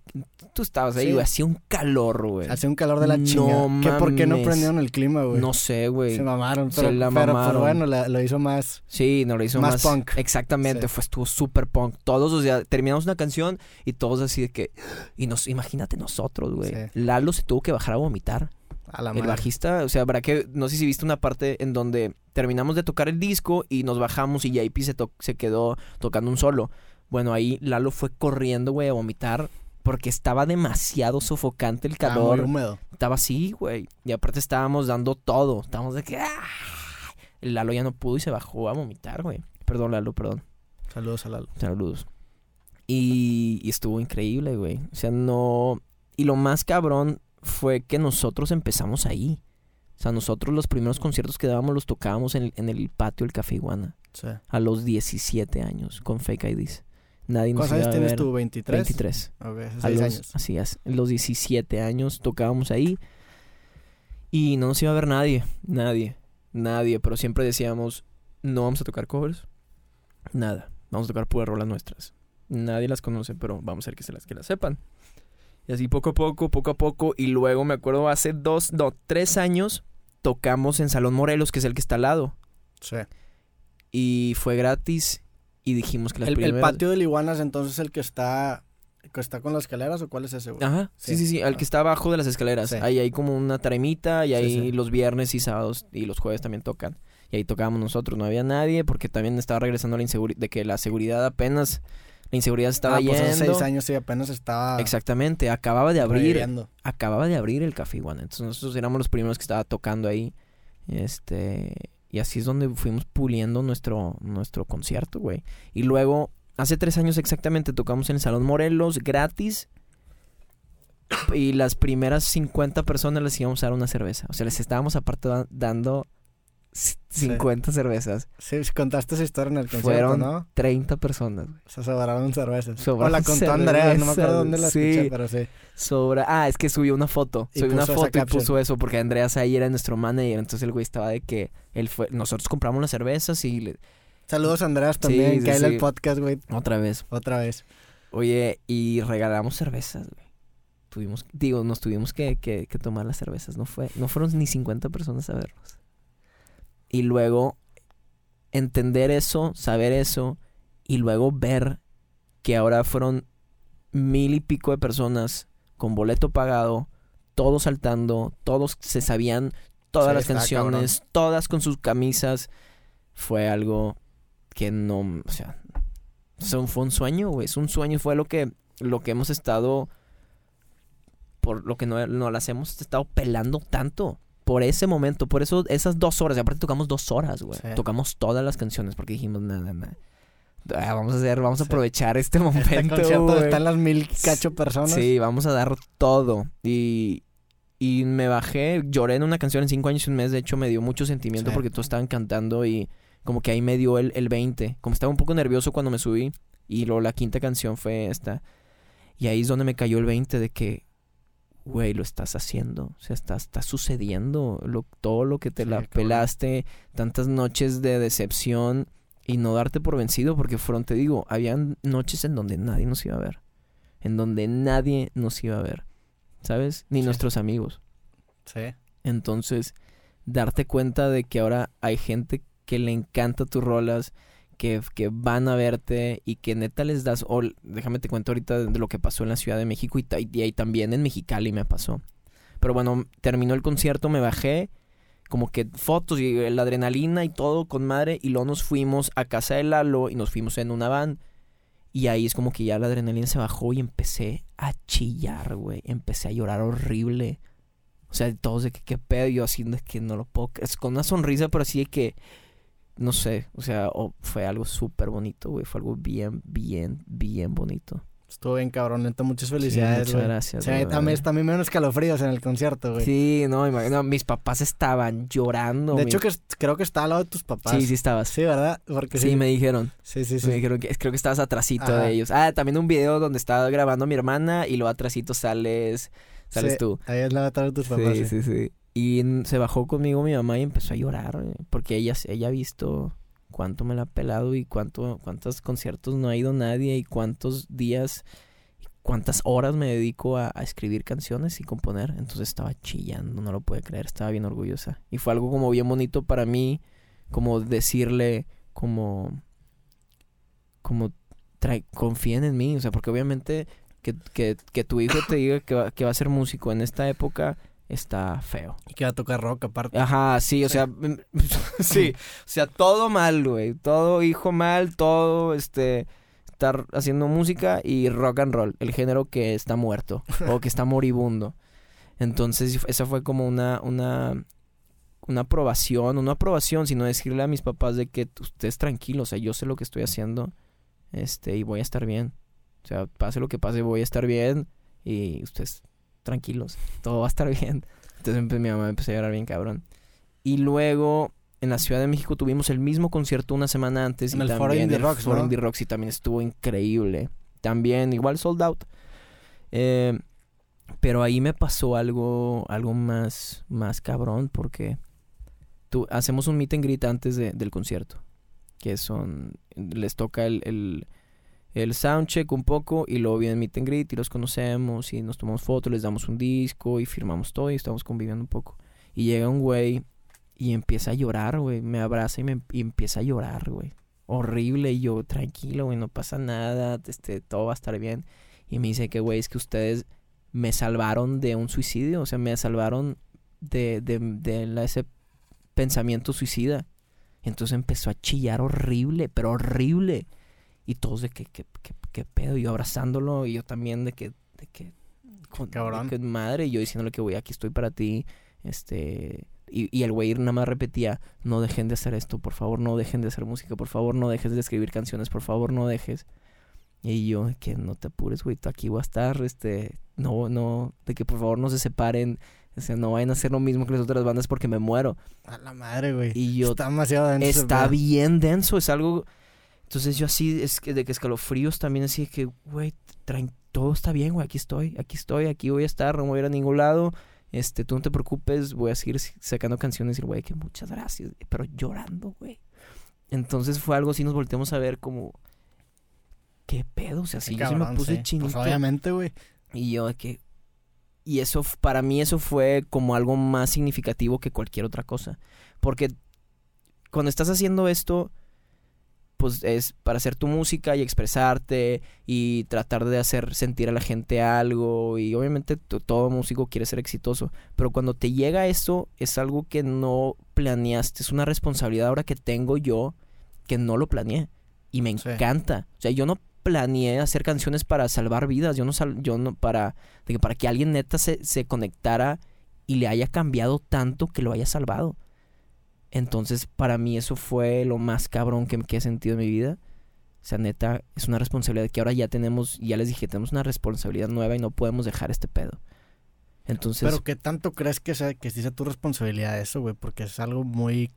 Tú estabas ahí, Sí. güey. Hacía un calor, güey. Hace un calor de la No chingada. ¿Qué, ¿Por qué no prendieron el clima, güey? No sé, güey. Se mamaron, Se pero, la pero, pero mamaron. bueno, la- lo hizo más. Sí, no lo hizo Más más, punk. Exactamente, Sí. fue estuvo súper punk. Todos, o sea, terminamos una canción y todos así de que y nos imagínate nosotros, güey. Sí. Lalo se tuvo que bajar a vomitar. A la el madre. bajista, o sea, para que no sé si viste una parte en donde terminamos de tocar el disco y nos bajamos y JP se to- se quedó tocando un solo. Bueno, ahí Lalo fue corriendo, güey, a vomitar porque estaba demasiado sofocante el Estaba calor. muy húmedo. Estaba así, güey. Y aparte estábamos dando todo. Estábamos de que. ¡ah! El Lalo ya no pudo y se bajó a vomitar, güey. Perdón, Lalo, perdón. Saludos a Lalo. Saludos. Y, y estuvo increíble, güey. O sea, no. Y lo más cabrón fue que nosotros empezamos ahí. O sea, nosotros los primeros conciertos que dábamos los tocábamos en el, en el patio del Café Iguana. Sí. A los 17 años, con Fake IDs. Nadie nos ¿Cuántos años tienes tú? ¿23? 23. Ok, hace A los, años. Así es. Los 17 años tocábamos ahí. Y no nos iba a ver nadie. Nadie. Nadie. Pero siempre decíamos, no vamos a tocar covers. Nada. Vamos a tocar puras rolas nuestras. Nadie las conoce, pero vamos a hacer que se las que las sepan. Y así poco a poco, poco a poco. Y luego me acuerdo hace dos, no, tres años tocamos en Salón Morelos, que es el que está al lado. Sí. Y fue gratis. Y dijimos que las El, el primeras... patio del Iguanas, entonces, el que está, que está con las escaleras o cuál es ese, güey? Ajá, sí, Sí. sí, sí, al que está abajo de las escaleras. Sí. Ahí hay como una taremita y Sí, ahí sí. los viernes y sábados y los jueves también tocan. Y ahí tocábamos nosotros, no había nadie porque también estaba regresando la inseguridad, de que la seguridad apenas, la inseguridad estaba ah, pues yendo. hace seis años y apenas estaba Exactamente, acababa de abrir, reviviendo. acababa de abrir el Café Iguana. Entonces nosotros éramos los primeros que estaba tocando ahí. Este, y así es donde fuimos puliendo nuestro, nuestro concierto, güey. Y luego, hace tres años exactamente, tocamos en el Salón Morelos, gratis. Y las primeras 50 personas les íbamos a dar una cerveza. O sea, les estábamos aparte da- dando c- 50 cervezas. Sí, contaste esa historia en el concierto, Fueron ¿no? 30 personas. güey. Se sobraron cervezas. Sobraron o la contó Andrea, no me acuerdo cervezas, dónde la sí. escuché, pero sí. Sobra. Ah, es que subió una foto. Subió una foto y puso eso porque Andreas ahí era nuestro manager. Entonces el güey estaba de que él fue. Nosotros compramos las cervezas y le- Saludos a Andreas también, sí, que sí. el podcast, güey, otra vez. otra vez. Oye, y regalamos cervezas, güey. Tuvimos, digo, nos tuvimos que, que, que tomar las cervezas. No fue, no fueron ni 50 personas a vernos. Y luego entender eso, saber eso, y luego ver que ahora fueron mil y pico de personas con boleto pagado, todos saltando, todos se sabían todas las canciones, todas con sus camisas. Fue algo que no, o sea, sea, fue un sueño, güey. Es un sueño, fue lo que, lo que hemos estado, por lo que no, no las hemos estado pelando tanto. Por ese momento, por eso esas dos horas, y aparte tocamos dos horas, güey. Sí. Tocamos todas las canciones porque dijimos, nada, nada. Vamos a hacer, vamos a aprovechar este Este momento. concierto güey. están las mil cacho personas. Sí, vamos a dar todo. Y, y me bajé, lloré en una canción en cinco años y un mes. De hecho, me dio mucho sentimiento Sí. porque todos estaban cantando y como que ahí me dio el, el 20. Como estaba un poco nervioso cuando me subí. Y luego la quinta canción fue esta. Y ahí es donde me cayó el 20 de que, güey, lo estás haciendo. O sea, está, está sucediendo. Lo, todo lo que te Sí, la pelaste, tantas noches de decepción y no darte por vencido porque fueron, te digo, habían noches en donde nadie nos iba a ver. En donde nadie nos iba a ver. ¿Sabes? Ni Sí. nuestros amigos. Sí. Entonces, darte cuenta de que ahora hay gente que le encanta tus rolas, que, van a verte y que neta les das... O, déjame te cuento ahorita de lo que pasó en la Ciudad de México y, y también en Mexicali me pasó. Pero bueno, terminó el concierto, me bajé, como que fotos y la adrenalina y todo con madre, y luego nos fuimos a casa de Lalo y nos fuimos en una van. Y ahí es como que ya la adrenalina se bajó y empecé a chillar, güey. Empecé a llorar horrible. O sea, todos de que qué pedo, yo así de que no lo puedo. Es con una sonrisa, pero así de que. No sé, o sea, o- fue algo súper bonito, güey. Fue algo bien, bien, bien bonito. Estuvo bien cabrón, neta, muchas Sí, felicidades, muchas güey. gracias. O sea, también, también me escalofríos en el concierto, güey. Sí, no, imagino, mis papás estaban llorando. de mi- hecho, que creo que está al lado de tus papás. Sí, sí estabas. Sí, Sí, ¿verdad? Porque sí. me dijeron. Sí, sí, sí. Me dijeron que creo que estabas atrasito Ajá. de ellos. Ah, también un video donde estaba grabando mi hermana y luego atrasito sales, sales Sí, tú. Ahí es la atrás de tus papás. sí, sí. sí, sí. Y se bajó conmigo mi mamá y empezó a llorar, porque ella, ella ha visto cuánto me la ha pelado y cuánto, cuántos conciertos no ha ido nadie y cuántos días, cuántas horas me dedico a, escribir canciones y componer. Entonces estaba chillando, no lo puede creer, estaba bien orgullosa. Y fue algo como bien bonito para mí, como decirle, como, como, trae, confíen en mí, o sea, porque obviamente que, que, que tu hijo te diga que va, que va a ser músico en esta época está feo. Y que va a tocar rock aparte. Ajá, sí, o Sí. sea, mm, [laughs] sí, o sea, todo mal, güey, todo hijo mal, todo, este, estar haciendo música y rock and roll, el género que está muerto o que está moribundo. Entonces, esa fue como una, una, una aprobación, no una aprobación, sino decirle a mis papás de que ustedes tranquilos, o sea, yo sé lo que estoy haciendo, este, y voy a estar bien. O sea, pase lo que pase, voy a estar bien y ustedes tranquilos, todo va a estar [laughs] bien. Entonces pues, mi mamá empezó a llorar bien cabrón. Y luego en la Ciudad de México tuvimos el mismo concierto una semana antes. En y el Foro también Indie el Rocks, Foro ¿no? Indie Rocks y también estuvo increíble. También igual sold out. Eh, pero ahí me pasó algo, algo más, más cabrón porque tú, hacemos un meet and greet antes de- del concierto. Que son, les toca el, el, el soundcheck un poco y luego viene meet and greet y los conocemos y nos tomamos fotos, les damos un disco y firmamos todo y estamos conviviendo un poco. Y llega un güey y empieza a llorar, güey. Me abraza y, me, y empieza a llorar, güey. Horrible. Y yo, tranquilo, güey, no pasa nada. Este, todo va a estar bien. Y me dice que, güey, es que ustedes me salvaron de un suicidio. O sea, me salvaron de, de, de ese pensamiento suicida. Y entonces empezó a chillar horrible, pero horrible. Y todos de que, que, que, que pedo. Y yo abrazándolo. Y yo también de que, de que, con, de Cabrón. que madre. Y yo diciéndole que, güey, aquí estoy para ti. Este. Y, y el güey nada más repetía, no dejen de hacer esto, por favor, no dejen de hacer música, por favor, no dejes de escribir canciones, por favor, no dejes. Y yo, de que no te apures, güey, aquí voy a estar, este, no, no, de que por favor no se separen, o sea, no vayan a hacer lo mismo que las otras bandas porque me muero. A la madre, güey. Y yo, Está demasiado denso. está bien denso, es algo... Entonces yo así, es que de que escalofríos también así que, güey, todo está bien, güey, aquí estoy, aquí estoy, aquí voy a estar, no voy a ir a ningún lado, este, tú no te preocupes, voy a seguir sacando canciones y el güey, que muchas gracias, pero llorando, güey. Entonces fue algo así, nos volteamos a ver como, ¿qué pedo? O sea, Qué sí, yo sí me cabrón, puse sí. chinito. Pues obviamente, güey. Y yo de que... Y eso, para mí eso fue como algo más significativo que cualquier otra cosa. Porque cuando estás haciendo esto, pues es para hacer tu música y expresarte y tratar de hacer sentir a la gente algo. Y obviamente to- todo músico quiere ser exitoso. Pero cuando te llega eso, es algo que no planeaste. Es una responsabilidad ahora que tengo yo que no lo planeé. Y me Sí. encanta. O sea, yo no planeé hacer canciones para salvar vidas. Yo no, sal- yo no para, de que para que alguien neta se, se conectara y le haya cambiado tanto que lo haya salvado. Entonces, para mí eso fue lo más cabrón que, que he sentido en mi vida. O sea, neta, es una responsabilidad que ahora ya tenemos, ya les dije, tenemos una responsabilidad nueva y no podemos dejar este pedo. Entonces... Pero ¿qué tanto crees que sea, que sí sea tu responsabilidad eso, güey? Porque es algo muy...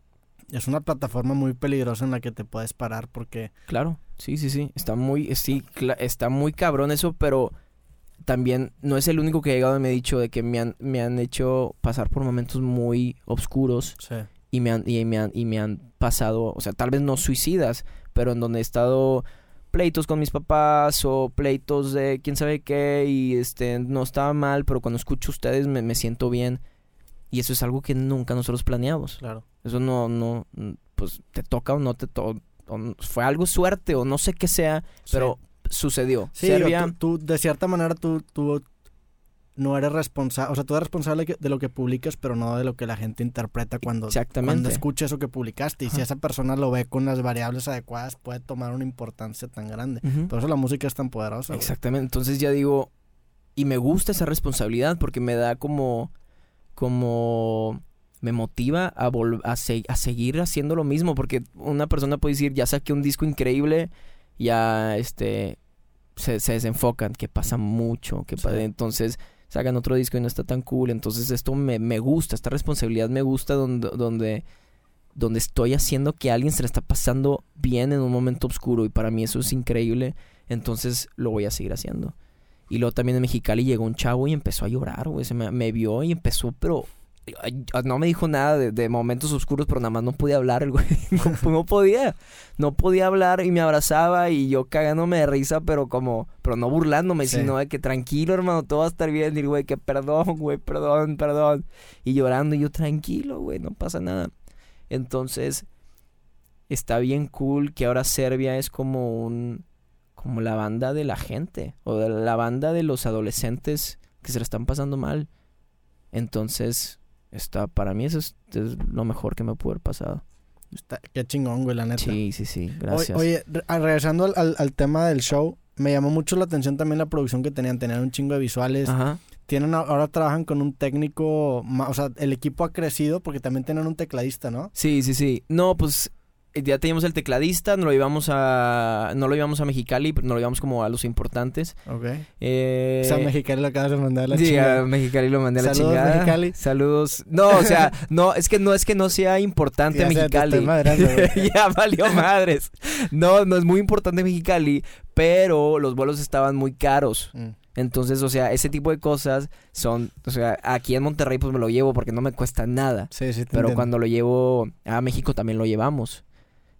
Es una plataforma muy peligrosa en la que te puedes parar porque... Claro, sí, sí, sí. Está muy, sí, está muy cabrón eso, pero también no es el único que ha llegado y me ha dicho de que me han, me han hecho pasar por momentos muy oscuros. Sí. Y me, han, y, me han, y me han pasado, o sea, tal vez no suicidas, pero en donde he estado pleitos con mis papás o pleitos de quién sabe qué y este no estaba mal, pero cuando escucho a ustedes me, me siento bien. Y eso es algo que nunca nosotros planeamos. Claro. Eso no, no, pues te toca o no te toca. Fue algo suerte o no sé qué sea, pero sucedió. Sí, Serbia, tú, de cierta manera tú, tú no eres responsable, o sea, tú eres responsable de lo que publicas, pero no de lo que la gente interpreta cuando, cuando escucha eso que publicaste. Y si esa persona lo ve con las variables adecuadas, puede tomar una importancia tan grande. Por eso la música es tan poderosa. Exactamente. Entonces ya digo, y me gusta esa responsabilidad porque me da como, como, me motiva a, a, a seguir haciendo lo mismo. Porque una persona puede decir, ya saqué un disco increíble, ya, este, se, desenfocan, que pasa mucho, que entonces sacan otro disco y no está tan cool. Entonces esto me, me gusta, esta responsabilidad me gusta donde, donde, donde estoy haciendo que alguien se le está pasando bien en un momento oscuro y para mí eso es increíble. Entonces lo voy a seguir haciendo. Y luego también en Mexicali llegó un chavo y empezó a llorar, güey. Se me vio y empezó, pero no me dijo nada de, momentos oscuros, pero nada más no podía hablar el [laughs] güey. No, podía. No podía hablar y me abrazaba y yo cagándome de risa, pero como, pero no burlándome, sino de que tranquilo, hermano, todo va a estar bien. Y el güey, que perdón, güey, perdón, perdón. Y llorando, y yo tranquilo, güey, no pasa nada. Entonces, está bien cool que ahora Serbia es como un, como la banda de la gente, o de la banda de los adolescentes que se la están pasando mal. Entonces, Está, para mí eso es, lo mejor que me pudo haber pasado. Está, qué chingón, güey, la neta. Sí, sí, sí, gracias. oye, ah, regresando al, al, tema del show, me llamó mucho la atención también la producción que tenían. Tenían un chingo de visuales. Ajá. Tienen, ahora trabajan con un técnico, o sea, el equipo ha crecido porque también tienen un tecladista, ¿no? Sí, sí, sí. No, pues ya teníamos el tecladista, no lo íbamos a no lo íbamos a Mexicali, pero no lo íbamos como a los importantes. Ok. Eh, o sea, Mexicali lo acabas de mandar a la sí, chingada. Sí, a Mexicali lo mandé a la Saludos, chingada. Mexicali. Saludos. No, o sea, [laughs] no, es que no es que no sea importante ya Mexicali. [laughs] ya valió madres. No, no es muy importante Mexicali, pero los vuelos estaban muy caros. Mm. Entonces, o sea, ese tipo de cosas son, o sea, aquí en Monterrey pues me lo llevo porque no me cuesta nada. Sí, sí, Pero cuando lo llevo a México también lo llevamos.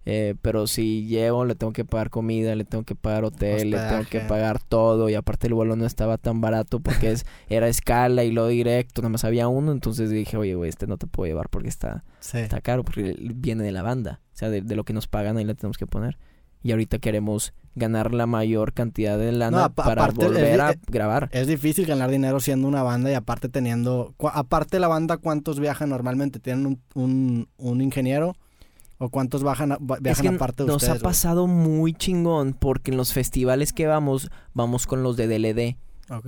Eh, pero si llego, le tengo que pagar comida, le tengo que pagar hotel, le tengo que pagar todo. Y aparte el vuelo no estaba tan barato porque es, [laughs] era escala y lo directo, nada más había uno. Entonces dije, oye, güey, este no te puedo llevar porque está, está caro, porque viene de la banda. O sea, de, lo que nos pagan ahí le tenemos que poner. Y ahorita queremos ganar la mayor cantidad de lana para volver a grabar. Es difícil ganar dinero siendo una banda y aparte teniendo... Aparte la banda, ¿cuántos viajan normalmente? ¿Tienen un, un, un ingeniero? ¿O cuántos bajan viajan aparte de nos ustedes? Nos ha pasado muy chingón porque en los festivales que vamos, vamos con los de DLD.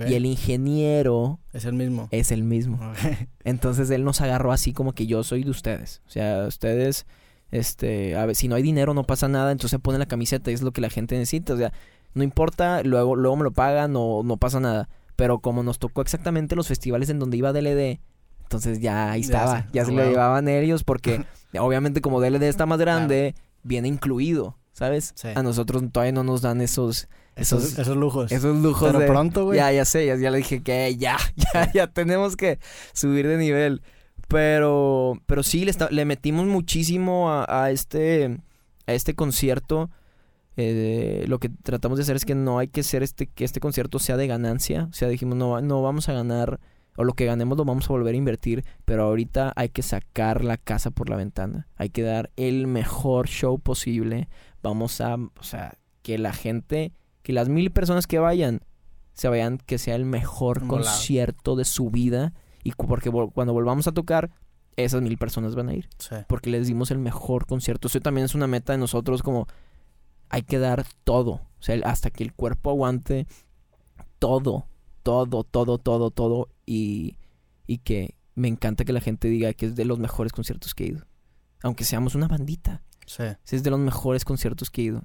Y el ingeniero... Es el mismo. Es el mismo. [laughs] Entonces él nos agarró así como que yo soy de ustedes. O sea, ustedes, este, a ver, si no hay dinero no pasa nada, entonces ponen la camiseta y es lo que la gente necesita. O sea, no importa, luego, luego me lo pagan o no pasa nada. Pero como nos tocó exactamente los festivales en donde iba DLD, entonces ya ahí estaba, ya, se lo llevaban ellos porque [laughs] obviamente como DLD está más grande, viene incluido, ¿sabes? A nosotros todavía no nos dan esos... Esos, esos, lujos. Esos lujos. Pero pronto, güey. Ya, ya sé, ya, le dije que ya, [laughs] ya, ya tenemos que subir de nivel. Pero, pero sí, le, le metimos muchísimo a, este, a este concierto. Eh, lo que tratamos de hacer es que no hay que hacer este, que este concierto sea de ganancia. O sea, dijimos, no, no vamos a ganar o lo que ganemos lo vamos a volver a invertir, pero ahorita hay que sacar la casa por la ventana, hay que dar el mejor show posible, vamos a, o sea, que la gente, que las mil personas que vayan, se vayan, que sea el mejor concierto de su vida, y porque cuando volvamos a tocar, esas mil personas van a ir, porque les dimos el mejor concierto, eso también es una meta de nosotros como, hay que dar todo, o sea, hasta que el cuerpo aguante todo, todo, todo, todo, todo y, y que me encanta que la gente diga que es de los mejores conciertos que he ido. Aunque seamos una bandita. Sí. Es de los mejores conciertos que he ido.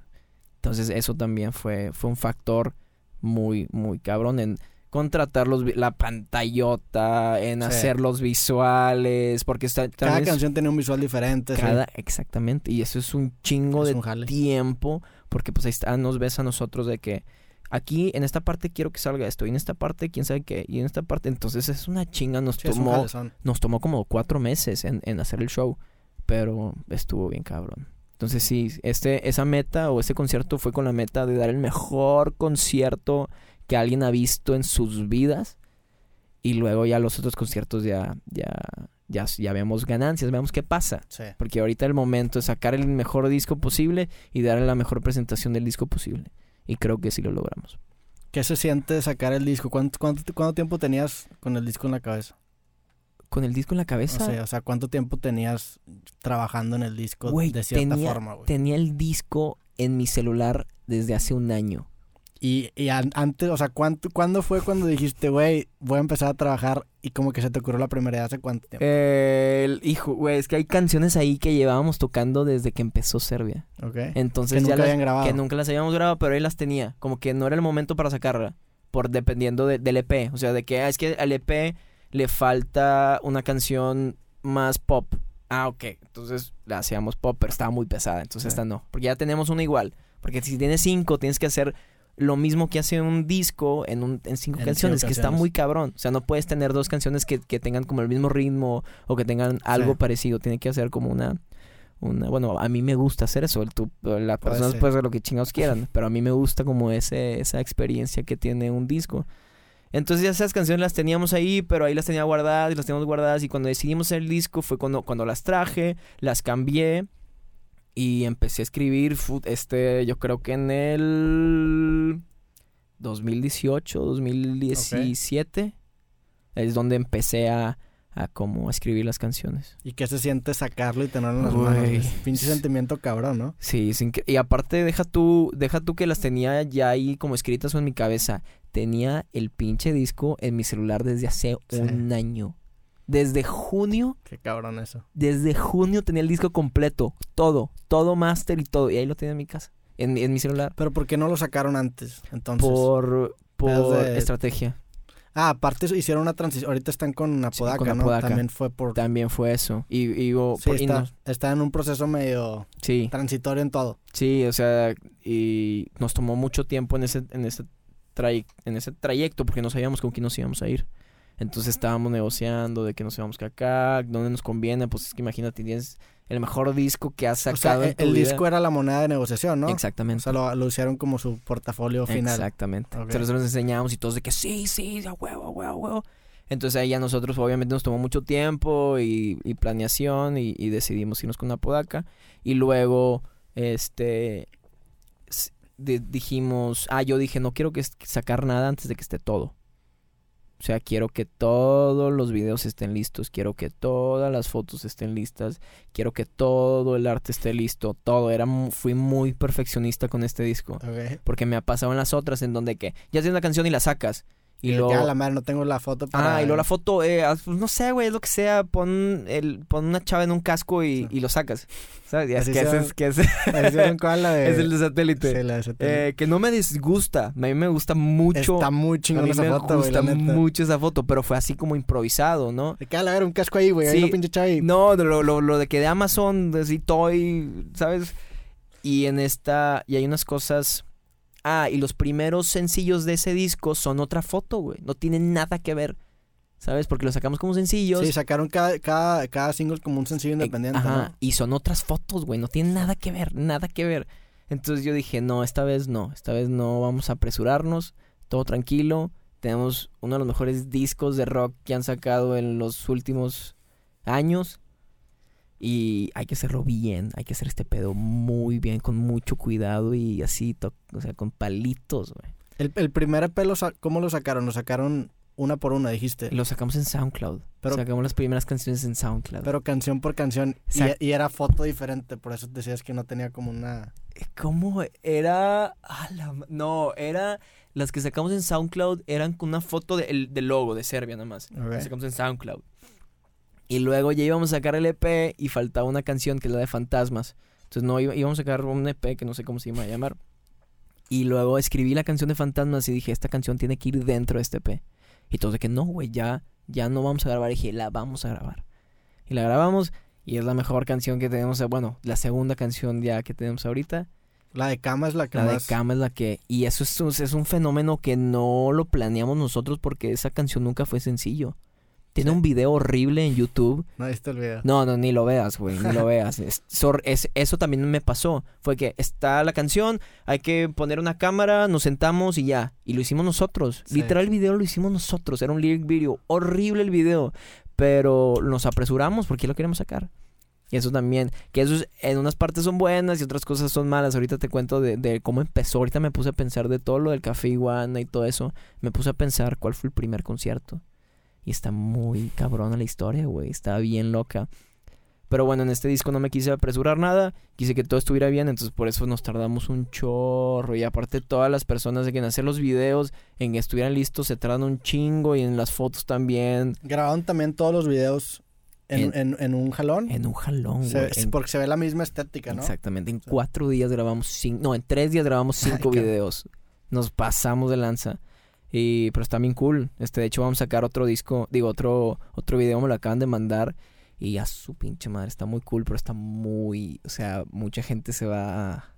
Entonces eso también fue, fue un factor muy, muy cabrón en contratar los, la pantallota, en Sí. hacer los visuales, porque está, Cada es- canción tenía un visual diferente. sí. cada- exactamente, y eso es un chingo Es de un tiempo, porque pues ahí está, nos ves a nosotros de que aquí en esta parte quiero que salga esto, y en esta parte quién sabe qué, y en esta parte, entonces es una chinga, nos Sí, tomó, nos tomó como cuatro meses en, en hacer el show, pero estuvo bien cabrón. Entonces sí, este, esa meta o ese concierto fue con la meta de dar el mejor concierto que alguien ha visto en sus vidas. Y luego ya los otros conciertos ya, ya, ya, ya vemos ganancias, vemos qué pasa. Sí. Porque ahorita el momento es sacar el mejor disco posible y darle la mejor presentación del disco posible. Y creo que sí lo logramos. ¿Qué se siente sacar el disco? ¿Cuánto, cuánto, cuánto tiempo tenías con el disco en la cabeza? Con el disco en la O cabeza, sea, o sea, ¿cuánto tiempo tenías trabajando en el disco Güey, de cierta tenía- forma, güey? tenía el disco en mi celular desde hace un año. Y, y an- antes, o sea, ¿cuánto, ¿cuándo fue cuando dijiste, güey, voy a empezar a trabajar y como que se te ocurrió la primera idea? ¿Hace cuánto tiempo? Eh, el- hijo, güey, es que hay canciones ahí que llevábamos tocando desde que empezó Serbia. ¿Ok? Entonces que ya nunca las- habían grabado. que nunca las habíamos grabado, pero ahí las tenía. Como que no era el momento para sacarla. Por dependiendo de- del EP. O sea, de que ah, es que al EP le falta una canción más pop. Ah, ok. Entonces la hacíamos pop, pero estaba muy pesada. Entonces esta no. Porque ya tenemos una igual. Porque si tienes cinco, tienes que hacer lo mismo que hace un disco en, un, en cinco En canciones, cinco que está muy cabrón. O sea, no puedes tener dos canciones que, que tengan como el mismo ritmo o que tengan algo Sí. parecido. Tiene que hacer como una, una... Bueno, a mí me gusta hacer eso. Las personas pueden hacer lo que chingados quieran, pero a mí me gusta como ese, esa experiencia que tiene un disco. Entonces ya esas canciones las teníamos ahí, pero ahí las tenía guardadas y las teníamos guardadas. Y cuando decidimos hacer el disco fue cuando, cuando las traje, las cambié y empecé a escribir, este, yo creo que en el 2018, 2017, es donde empecé a, a como escribir las canciones. ¿Y qué se siente sacarlo y tenerlo en las manos? Pinche sentimiento cabrón, ¿no? Sí, sin que- y aparte deja tú, deja tú que las tenía ya ahí como escritas o en mi cabeza. Tenía el pinche disco en mi celular desde hace Sí. un año. Desde junio, Qué cabrón eso. desde junio tenía el disco completo, todo, todo máster y todo, y ahí lo tenía en mi casa, en, en mi celular. Pero ¿por qué no lo sacaron antes? Entonces. Por, por de- estrategia. Ah, aparte hicieron una transición. Ahorita están con Apodaca, con ¿no? Apodaca. También fue por. También fue eso. Y, y, hubo- Sí, por- y está, nos- está en un proceso medio sí. transitorio en todo. Sí, o sea, y nos tomó mucho tiempo en ese, en ese, tray- en ese trayecto porque no sabíamos con quién nos íbamos a ir. Entonces estábamos negociando de que nos íbamos que acá, dónde nos conviene, pues es que imagínate, tienes el mejor disco que has O sea, sacado el, en tu el vida. disco era la moneda de negociación, ¿no? O Exactamente. sea, lo, lo hicieron como su portafolio final. Exactamente. Ok. Entonces nosotros enseñamos y todos de que sí, sí, a huevo, a huevo, a huevo. Entonces ahí ya nosotros obviamente nos tomó mucho tiempo y, y planeación y, y decidimos irnos con una podaca. Y luego, este, dijimos, ah, yo dije, no quiero que sacar nada antes de que esté todo. O sea, quiero que todos los videos estén listos, quiero que todas las fotos estén listas, quiero que todo el arte esté listo, todo. Era, fui muy perfeccionista con este disco. Porque me ha pasado en las otras en donde que ya tienes una canción y la sacas. Y luego... Ya la madre, no tengo la foto para. Ah, y luego la foto, eh, pues, no sé, güey, es lo que sea, pon, el, pon una chava en un casco y, Sí. y lo sacas. ¿Sabes? Y es que sea- es, [laughs] es el de satélite. Sí, la de satélite. Eh, que no me disgusta, a mí me gusta mucho. Está muy chingón esa me foto, güey, gusta la neta. mucho esa foto, pero fue así como improvisado, ¿no? De que a ver un casco ahí, güey. Ahí lo pinche chava y... No, de lo, lo, lo de que de Amazon, de así Toy, ¿sabes? Y en esta, y hay unas cosas... Ah, y los primeros sencillos de ese disco son otra foto, güey. No tienen nada que ver, ¿sabes? Porque los sacamos como sencillos. Sí, sacaron cada, cada, cada single como un sencillo independiente, Ajá, ¿no? y son otras fotos, güey. No tienen nada que ver, nada que ver. Entonces yo dije, no, esta vez no. Esta vez no vamos a apresurarnos. Todo tranquilo. Tenemos uno de los mejores discos de rock que han sacado en los últimos años. Y hay que hacerlo bien. Hay que hacer este pedo muy bien, con mucho cuidado y así, o sea, con palitos, güey. El, el primer EP, lo sa- ¿cómo lo sacaron? Lo sacaron una por una, dijiste. Lo sacamos en SoundCloud. Pero- sacamos las primeras canciones en SoundCloud. Pero canción por canción. Y, y era foto diferente, por eso decías que no tenía como una... ¿Cómo era? Ah, la no, era. Las que sacamos en SoundCloud eran con una foto de- el- del logo de Serbia nada más. Ok. Las sacamos en SoundCloud. Y luego ya íbamos a sacar el EP y faltaba una canción que es la de Fantasmas. Entonces no íbamos a sacar un EP que no sé cómo se iba a llamar. Y luego escribí la canción de Fantasmas y dije, esta canción tiene que ir dentro de este EP. Y todos de que no, güey, ya, ya no vamos a grabar. Y dije, la vamos a grabar. Y la grabamos y es la mejor canción que tenemos, bueno, la segunda canción ya que tenemos ahorita. La de Cama es la que La más... de Cama es la que... Y eso es, es un fenómeno que no lo planeamos nosotros porque esa canción nunca fue sencillo. Tiene Sí. un video horrible en YouTube. No el video. No, no, ni lo veas, güey, ni lo [laughs] veas. Es- sor- es- eso también me pasó. Fue que está la canción, hay que poner una cámara, nos sentamos y ya. Y lo hicimos nosotros. Sí. Literal, el video lo hicimos nosotros. Era un lyric video. Horrible el video. Pero nos apresuramos porque lo queremos sacar. Y eso también, que eso es- en unas partes son buenas y otras cosas son malas. Ahorita te cuento de, de cómo empezó. Ahorita me puse a pensar de todo lo del Café Iguana y todo eso. Me puse a pensar cuál fue el primer concierto. Y está muy cabrona la historia, güey. Está bien loca. Pero bueno, en este disco no me quise apresurar nada. Quise que todo estuviera bien. Entonces por eso nos tardamos un chorro. Y aparte todas las personas de que en hacer los videos, en que estuvieran listos, se tardan un chingo. Y en las fotos también. Grabaron también todos los videos en, en, en un jalón. En un jalón, Se- güey. En- porque se ve la misma estética, ¿no? Exactamente. En Sí. cuatro días grabamos cinco... No, en tres días grabamos [laughs] cinco Ay, videos. Nos pasamos de lanza. Y, pero está bien cool. Este, de hecho, vamos a sacar otro disco, digo, otro, otro video, me lo acaban de mandar. Y a su pinche madre, está muy cool, pero está muy, o sea, mucha gente se va a...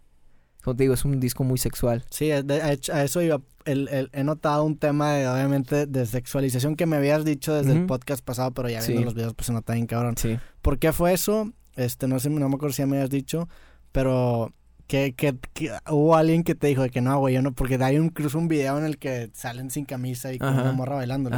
Como te digo, es un disco muy sexual. Sí, es de- a hecho- a eso iba. El- el- he notado un tema, de, obviamente, de sexualización que me habías dicho desde el podcast pasado, pero ya viendo Sí. los videos, pues se nota bien cabrón. Sí. ¿Por qué fue eso? Este, no sé, no me acuerdo si ya me habías dicho, pero que, que, que hubo alguien que te dijo de que no, güey, yo no, porque hay un- incluso un video en el que salen sin camisa y con Ajá. una morra bailando.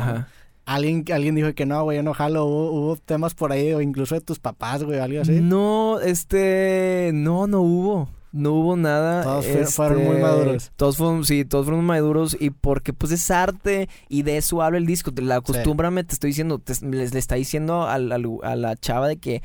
Alguien, alguien dijo que no, güey, yo no jalo, hubo, hubo temas por ahí, o incluso de tus papás, güey, algo así. No, este, no, no hubo. No hubo nada. Todos fue- este, fueron muy maduros. Todos fueron, sí, todos fueron maduros y porque pues es arte y de eso habla el disco. Te la acostúmbrame, te estoy diciendo, te- les- le está diciendo al- al- a la chava de que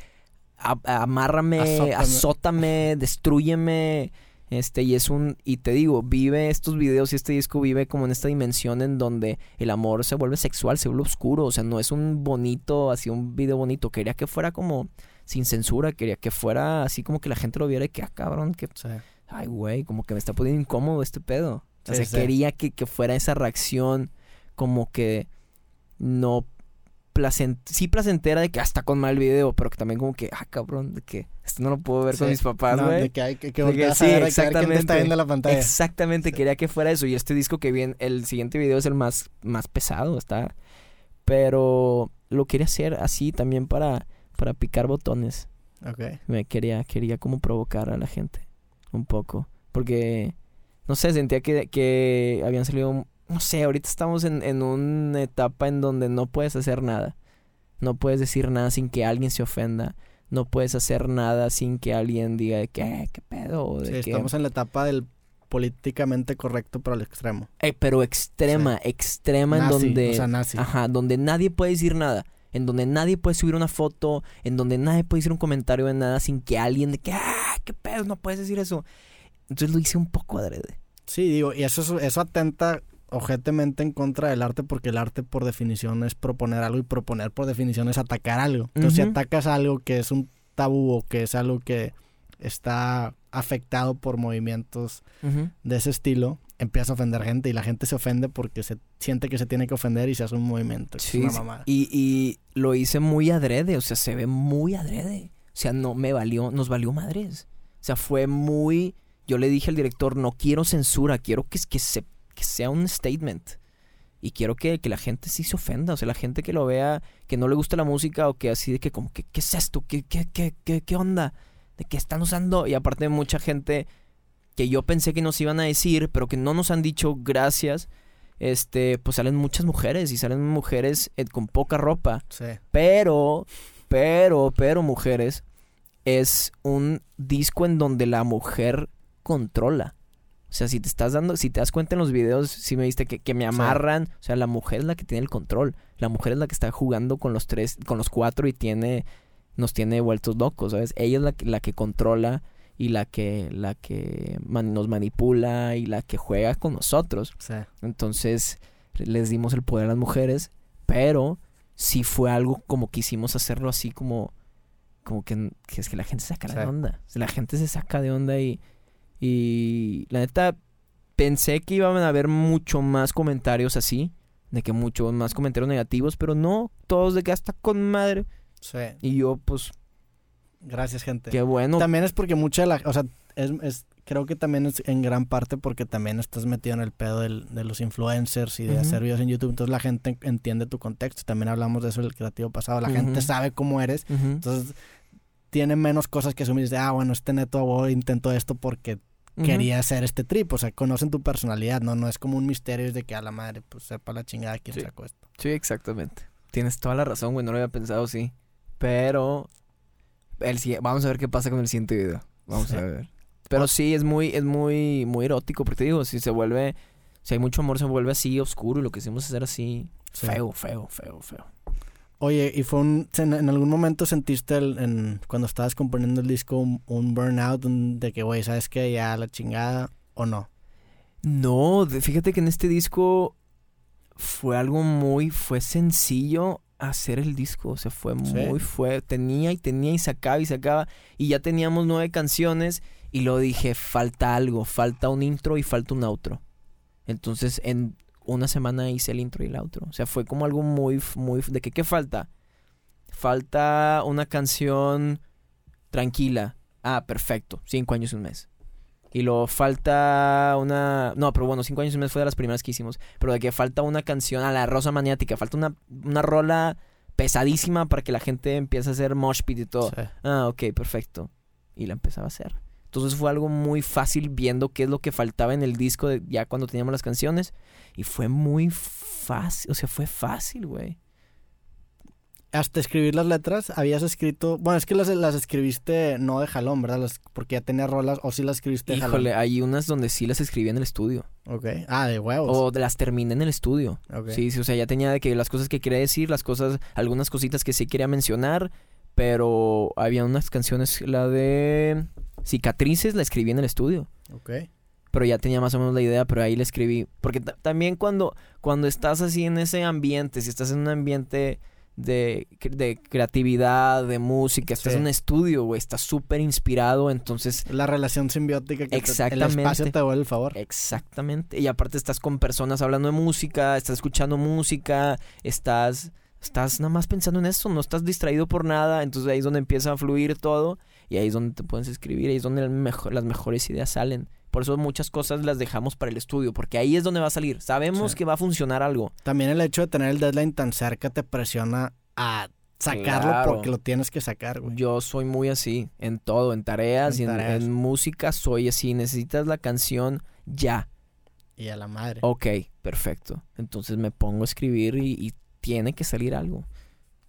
amárrame, Azótame. azótame, destrúyeme. Este, y es un, y te digo, vive estos videos y este disco vive como en esta dimensión en donde el amor se vuelve sexual, se vuelve oscuro, o sea, no es un bonito, así un video bonito, quería que fuera como sin censura, quería que fuera así como que la gente lo viera y que, ah, cabrón, que, Sí. ay, güey, como que me está poniendo incómodo este pedo. O Sí, sea, sí. quería que, que fuera esa reacción como que no placent sí placentera de que hasta con mal video, pero que también como que, ah, cabrón, de que esto no lo puedo ver con mis papás, No, güey. de que hay que, que De que sí, a ver, hay que ver quién te está exactamente. viendo la pantalla. Exactamente, Sí. quería que fuera eso. Y este disco que viene, el siguiente video es el más, más pesado, está. Pero lo quería hacer así también para, para picar botones. Ok. Me quería, quería como provocar a la gente. Un poco. Porque, no sé, sentía que, que habían salido. No sé, ahorita estamos en, en una etapa en donde no puedes hacer nada. No puedes decir nada sin que alguien se ofenda. No puedes hacer nada sin que alguien diga de que, "Eh, ¿qué pedo? Sí, que- estamos en la etapa del políticamente correcto, pero al extremo. Eh, pero extrema, extrema en donde... o sea, nazi. Ajá, donde nadie puede decir nada. En donde nadie puede subir una foto. En donde nadie puede decir un comentario de nada sin que alguien de que, ah, qué pedo, no puedes decir eso. Entonces lo hice un poco adrede. Sí, digo, y eso, es- eso atenta ojetemente en contra del arte porque el arte por definición es proponer algo y proponer por definición es atacar algo. Entonces si atacas algo que es un tabú o que es algo que está afectado por movimientos de ese estilo, empieza a ofender gente y la gente se ofende porque se siente que se tiene que ofender y se hace un movimiento. Sí, es una. Y, y lo hice muy adrede, o sea, se ve muy adrede. O sea, no me valió, nos valió madres. O sea, fue muy. Yo le dije al director, no quiero censura, quiero que, que, se, que sea un statement. Y quiero que, que la gente sí se ofenda. O sea, la gente que lo vea, que no le gusta la música o que así de que, como, que, ¿qué es esto? ¿Qué, qué, qué, qué, qué onda? ¿De qué están usando? Y aparte, mucha gente que yo pensé que nos iban a decir, pero que no nos han dicho gracias este, pues salen muchas mujeres y salen mujeres eh, con poca ropa. Sí. Pero, pero, pero mujeres, es un disco en donde la mujer controla. O sea, si te estás dando, si te das cuenta en los videos, si me viste que, que me amarran, o sea, la mujer es la que tiene el control. La mujer es la que está jugando con los tres, con los cuatro y tiene, nos tiene vueltos locos, ¿sabes? Ella es la, que- la que controla y la que, la que man- nos manipula y la que juega con nosotros. Sí. Entonces les dimos el poder a las mujeres, pero sí fue algo como quisimos hacerlo así como como que, que es que la gente se saca Sí. de onda. La gente se saca de onda y y la neta pensé que iban a haber mucho más comentarios así, de que mucho más comentarios negativos, pero no, todos de que hasta con madre. Sí. Y yo pues Gracias, gente. qué bueno. También es porque mucha de la... O sea, es, es- creo que también es en gran parte porque también estás metido en el pedo del- de los influencers y de hacer videos en YouTube. Entonces la gente entiende tu contexto. También hablamos de eso en el creativo pasado. La gente sabe cómo eres. Entonces tiene menos cosas que asumir. Dice, ah, bueno, este neto intentó esto porque Quería hacer este trip. O sea, conocen tu personalidad, ¿no? No es como un misterio es de que a la madre, pues sepa la chingada quién Sí. sacó esto. Sí, exactamente. Tienes toda la razón, güey. No lo había pensado así. Pero. El, vamos a ver qué pasa con el siguiente video. Vamos Sí. a [laughs] ver. Pero sí, es muy, es muy, muy erótico. Porque te digo, si se vuelve. Si hay mucho amor, se vuelve así oscuro. Y lo que hicimos hacer así. Sí. Feo, feo, feo, feo. Oye, ¿y fue un, en, en algún momento sentiste el- en, cuando estabas componiendo el disco un, un burnout un- de que, güey, ¿sabes qué? Ya la chingada o no? No, fíjate que en este disco fue algo muy, fue sencillo hacer el disco, o sea, fue ¿Sí? muy, fue, tenía y tenía y sacaba y sacaba y ya teníamos nueve canciones y lo dije, falta algo, falta un intro y falta un outro. Entonces en una semana hice el intro y el outro, o sea, fue como algo muy, muy, de que, ¿qué falta? Falta una canción tranquila. Ah, perfecto, cinco años y un mes. Y luego falta una... No, pero bueno, cinco años y un mes fue de las primeras que hicimos. Pero de que falta una canción a la Rosa Maniática. Falta una, una rola pesadísima para que la gente empiece a hacer mosh pit y todo. Sí. Ah, ok, perfecto. Y la empezaba a hacer. Entonces fue algo muy fácil viendo qué es lo que faltaba en el disco de- ya cuando teníamos las canciones. Y fue muy fácil. O sea, fue fácil, güey. Hasta escribir las letras, habías escrito... Bueno, es que las, las escribiste no de jalón, ¿verdad? Las- porque ya tenías rolas, o sí las escribiste de Híjole, jalón. hay unas donde sí las escribí en el estudio. Ok. Ah, de huevos. O las terminé en el estudio. Ok. Sí, sí, o sea, ya tenía de que las cosas que quería decir, las cosas, algunas cositas que sí quería mencionar, pero había unas canciones, la de cicatrices la escribí en el estudio, Ok. pero ya tenía más o menos la idea, pero ahí la escribí, porque ta- también cuando, cuando estás así en ese ambiente, si estás en un ambiente de, de creatividad, de música, estás Sí. en un estudio, güey, estás súper inspirado, entonces La relación simbiótica que te- el Exactamente. espacio te vuelve el favor. Exactamente. Y aparte estás con personas hablando de música, estás escuchando música, estás, estás nada más pensando en eso, no estás distraído por nada, entonces ahí es donde empieza a fluir todo y ahí es donde te puedes escribir, ahí es donde el mejor- las mejores ideas salen. Por eso muchas cosas las dejamos para el estudio, porque ahí es donde va a salir. Sabemos Sí. que va a funcionar algo. También el hecho de tener el deadline tan cerca te presiona a sacarlo Claro. porque lo tienes que sacar, güey. Yo soy muy así, en todo, en tareas En y en música soy así. Necesitas la canción ya. Y a la madre. Ok, perfecto. Entonces me pongo a escribir y, y tiene que salir algo.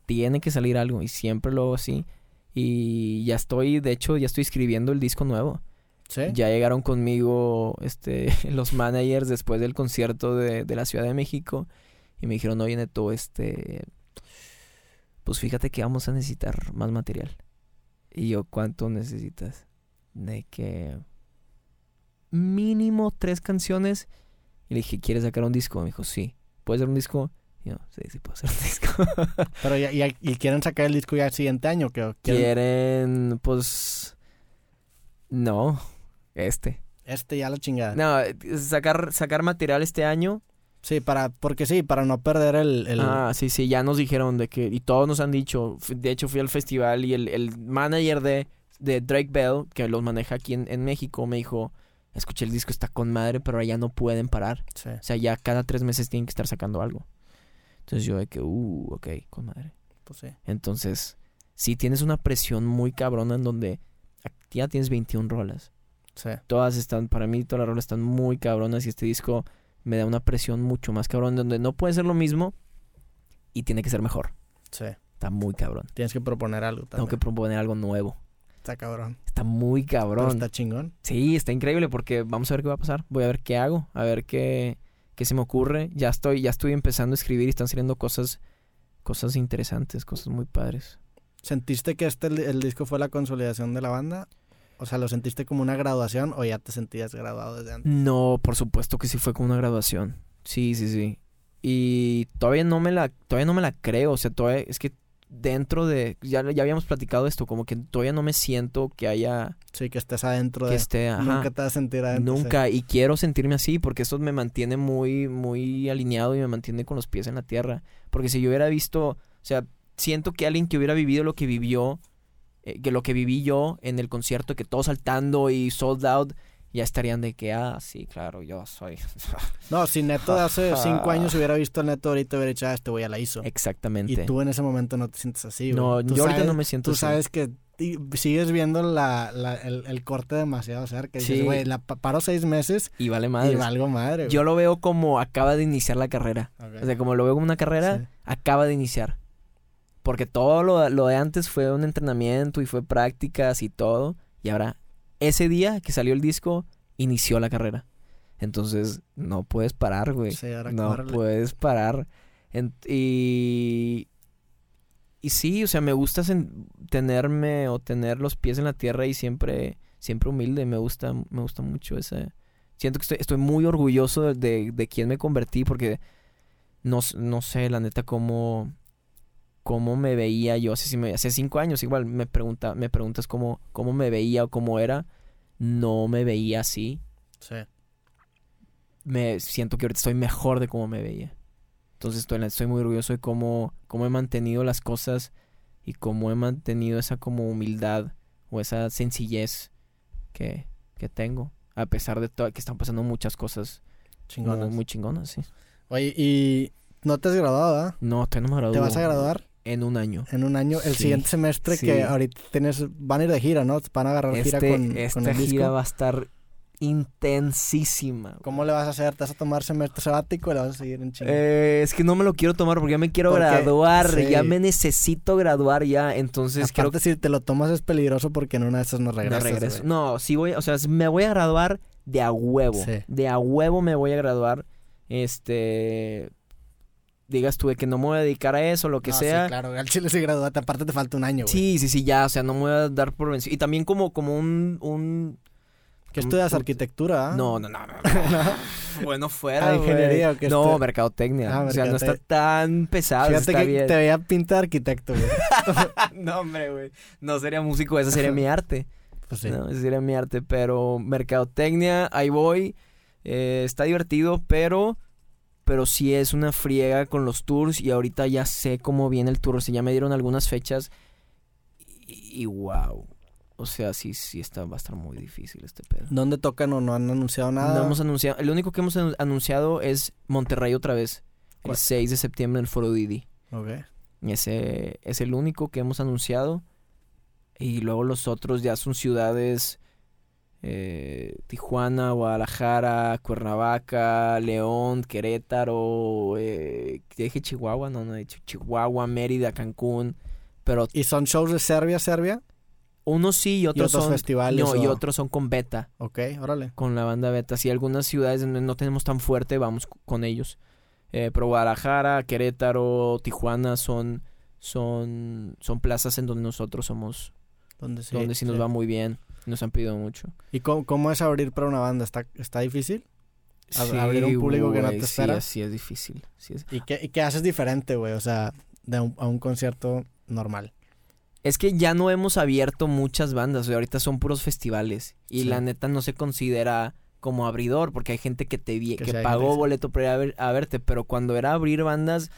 Tiene que salir algo y siempre lo hago así. Y ya estoy, de hecho, ya estoy escribiendo el disco nuevo. ¿Sí? Ya llegaron conmigo este, [laughs] los managers después del concierto de, de la Ciudad de México y me dijeron, oye Neto, este, pues fíjate que vamos a necesitar más material. Y yo, ¿cuánto necesitas? De que mínimo tres canciones. Y le dije, ¿quieres sacar un disco? Me dijo, sí. ¿Puedes hacer un disco? Yo, sí, sí puedo hacer un [laughs] disco. Pero ya, ya- y quieren sacar el disco ya el siguiente año, quieren Quieren, pues, no, este. este ya la chingada. No, eh, sacar, sacar material este año. Sí, para, porque sí, para no perder el, el- Ah, sí, sí, ya nos dijeron de que, y todos nos han dicho, de hecho fui al festival y el, el manager de, de Drake Bell, que los maneja aquí en, en México, me dijo, escuché el disco, está con madre, pero ya no pueden parar. Sí. O sea, ya cada tres meses tienen que estar sacando algo. Entonces yo de que, uh, ok, con madre. Pues sí. Entonces, sí tienes una presión muy cabrona en donde ya tienes 21 rolas. Sí. Todas están, para mí todas las rolas están muy cabronas y este disco me da una presión mucho más cabrón, donde no puede ser lo mismo y tiene que ser mejor. Sí. Está muy cabrón. Tienes que proponer algo Tengo también. que proponer algo nuevo. Está cabrón. Está muy Pero cabrón. está chingón. Sí, está increíble porque vamos a ver qué va a pasar. Voy a ver qué hago, a ver qué, qué se me ocurre. Ya estoy, ya estoy empezando a escribir y están saliendo cosas, cosas interesantes, cosas muy padres. ¿Sentiste que este el, el disco fue la consolidación de la banda? O sea, ¿lo sentiste como una graduación o ya te sentías graduado desde antes? No, por supuesto que sí fue como una graduación. Sí, sí, sí. y todavía no me la, todavía no me la creo. O sea, todavía, es que dentro de, ya, ya habíamos platicado esto, como que todavía no me siento que haya... Sí, que estés adentro que de... esté, ajá, Nunca te vas a sentir adentro. sí. Nunca, y quiero sentirme así porque eso me mantiene muy, muy alineado y me mantiene con los pies en la tierra. Porque si yo hubiera visto, o sea, siento que alguien que hubiera vivido lo que vivió, eh, que lo que viví yo en el concierto, que todos saltando y sold out, ya estarían de que, ah, sí, claro, yo soy. [laughs] No, si Neto de hace cinco [laughs] años hubiera visto a Neto ahorita, hubiera dicho, ah, este güey ya la hizo. Exactamente. Y tú en ese momento no te sientes así, güey. no, Tú yo ahorita no me siento Tú así. sabes que y sigues viendo la, la- el, el corte demasiado cerca. Y dices, Sí. güey, la pa- paro seis meses Y vale y más. valgo madre. Yo lo veo como acaba de iniciar la carrera. O sea, como lo veo como una carrera, Sí. acaba de iniciar. Porque todo lo, lo de antes fue un entrenamiento y fue prácticas y todo. Y ahora, ese día que salió el disco, inició la carrera. Entonces, no puedes parar, güey. Sí, no puedes parar. En- y, y sí, o sea, me gusta sen- tenerme o tener los pies en la tierra y siempre, siempre humilde. Me gusta, me gusta mucho ese. Siento que estoy, estoy muy orgulloso de, de, de quién me convertí porque no, no sé, la neta, cómo, cómo me veía yo hace, hace cinco años. Igual me, pregunta, me preguntas cómo, cómo me veía o cómo era. No me veía así Sí. me siento que ahorita estoy mejor de cómo me veía. Entonces estoy, estoy muy orgulloso de cómo, cómo he mantenido las cosas y cómo he mantenido esa como humildad o esa sencillez que, que tengo. A pesar de todo, que están pasando muchas cosas Chingonas. muy, muy chingonas, sí. Oye, y no te has graduado, ¿verdad? No, todavía no me gradúo. ¿Te vas a graduar En un año. en un año? El Sí, siguiente semestre sí. que ahorita tienes... Van a ir de gira, ¿no? Van a agarrar gira Este, con, esta con el disco. gira va a estar intensísima. ¿Cómo le vas a hacer? ¿Te vas a tomar semestre sabático o le vas a seguir en chinga? Eh, es que no me lo quiero tomar porque ya me quiero Porque- graduar, sí. ya me necesito graduar ya, entonces creo Aparte, si te lo tomas es peligroso porque en una de esas no No regresas, regreso. güey. No, sí voy, o sea, me voy a graduar de a huevo. Sí. De a huevo me voy a graduar. Este. Digas tú de que no me voy a dedicar a eso, lo que No, sea. Sí, claro, al chile sí gradúate. Aparte te falta un año, güey. Sí, sí, sí, ya, o sea, no me voy a dar por vencido. Y también como, como un, un... ¿Qué estudias? ¿Arquitectura? No, no, no, no. ¿No? [laughs] bueno, fuera, Ah, ingeniería o qué No, mercadotecnia. Ah, o sea, no está tan pesado, Fíjate que te veía pinta de arquitecto, güey. [laughs] no, hombre, güey. No sería músico, ese sería mi arte. Pues sí. No, ese sería mi arte, pero mercadotecnia, ahí voy. Eh, está divertido, pero pero sí es una friega con los tours y ahorita ya sé cómo viene el tour, o sea, ya me dieron algunas fechas y, y wow. O sea, sí, sí está, va a estar muy difícil este pedo. ¿Dónde tocan o no han anunciado nada? No hemos anunciado, el único que hemos anu- anunciado es Monterrey otra vez, el ¿Cuál? 6 de septiembre en el Foro Didi. Ok. Ese es el único que hemos anunciado. Y luego los otros ya son ciudades. Eh, Tijuana, Guadalajara, Cuernavaca, León, Querétaro. Eh, ¿ya dije Chihuahua? No, no he dicho Chihuahua, Mérida, Cancún. Pero ¿Y son shows de Serbia, Serbia? unos sí y otros, otros son. festivales No, y otros son con Beta. Ok, órale. Con la banda Beta. Si algunas ciudades donde no tenemos tan fuerte, vamos con ellos. Eh, pero Guadalajara, Querétaro, Tijuana son, son, son plazas en donde nosotros somos, ¿Dónde sí? donde sí nos va muy bien. Nos han pedido mucho. ¿Y cómo, cómo es abrir para una banda? ¿Está, está difícil? Ab- abrir un público que no te espera. Sí, sí es difícil. sí es- ¿Y qué, y qué haces diferente, güey? O sea, de un- a un concierto normal. Es que ya no hemos abierto muchas bandas, o sea, ahorita son puros festivales. Y la neta no se considera como abridor, porque hay gente que te Que pagó boleto para ir a, ver- a verte, pero cuando era abrir bandas,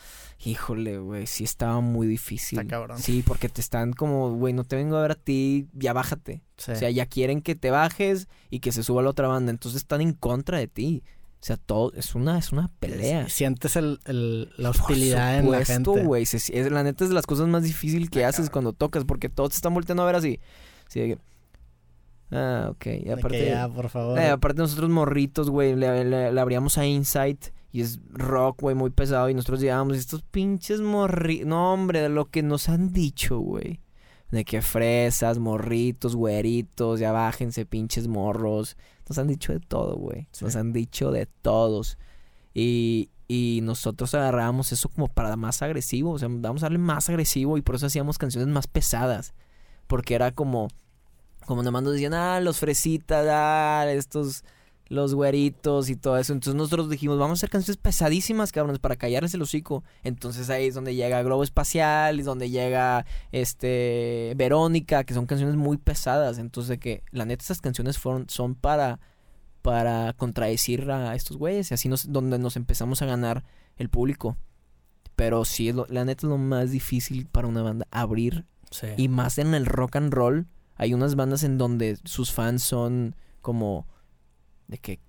híjole, güey, sí estaba muy difícil. Está cabrón. Sí, porque te están como, güey, no te vengo a ver a ti, ya bájate. Sí. O sea, ya quieren que te bajes y que se suba la otra banda, entonces están en contra de ti. O sea, todo es una es una pelea. Sientes el, el- la Por hostilidad en la gente. güey. se- es- La neta es de las cosas más difíciles que haces cabrón. cuando tocas, porque todos te están volteando a ver así. Así de que. Ah, ok. Y De que aparte. ya, por favor. eh, aparte, nosotros morritos, güey, le, le- le abríamos a Insight y es rock, güey, muy pesado. Y nosotros llegábamos, estos pinches morritos. No, hombre, de lo que nos han dicho, güey. De que fresas, morritos, güeritos, ya bájense, pinches morros. Nos han dicho de todo, güey. Sí. Nos han dicho de todos. Y, y nosotros agarrábamos eso como para más agresivo. O sea, vamos a darle más agresivo y por eso hacíamos canciones más pesadas. Porque era como, como nada más nos decían, ah, los fresitas, ah, estos, los güeritos y todo eso. Entonces nosotros dijimos, vamos a hacer canciones pesadísimas, cabrones, para callarles el hocico. Entonces ahí es donde llega Globo Espacial, es donde llega este Verónica, que son canciones muy pesadas. Entonces que la neta estas canciones fueron, son para, para contradecir a estos güeyes. Y así nos, donde nos empezamos a ganar el público. Pero sí, la neta es lo más difícil para una banda, abrir. Y más en el rock and roll. Hay unas bandas en donde sus fans son como de que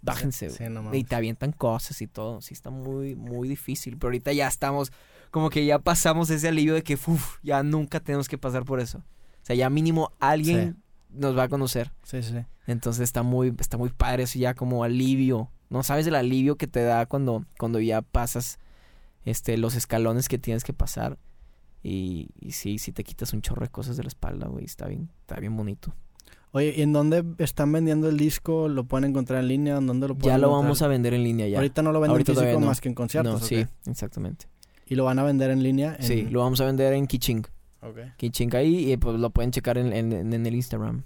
bájense y te avientan cosas y todo. Sí, está muy, muy difícil. Pero ahorita ya estamos, como que ya pasamos ese alivio de que, uff, ya nunca tenemos que pasar por eso. O sea, ya mínimo alguien nos va a conocer. Sí, sí. Entonces está muy, está muy padre eso ya como alivio. No sabes el alivio que te da cuando, cuando ya pasas este, los escalones que tienes que pasar. Y, y sí, sí te quitas un chorro de cosas de la espalda, güey. Está bien, está bien bonito. Oye, ¿y en dónde están vendiendo el disco? ¿Lo pueden encontrar en línea? ¿Dónde lo Ya lo vamos a vender en línea ya. Ahorita no lo venden en físico más que en conciertos. No, sí, exactamente. ¿Y lo van a vender en línea? Sí, lo vamos a vender en Kiching. Ok. Kiching ahí y pues lo pueden checar en, en el Instagram.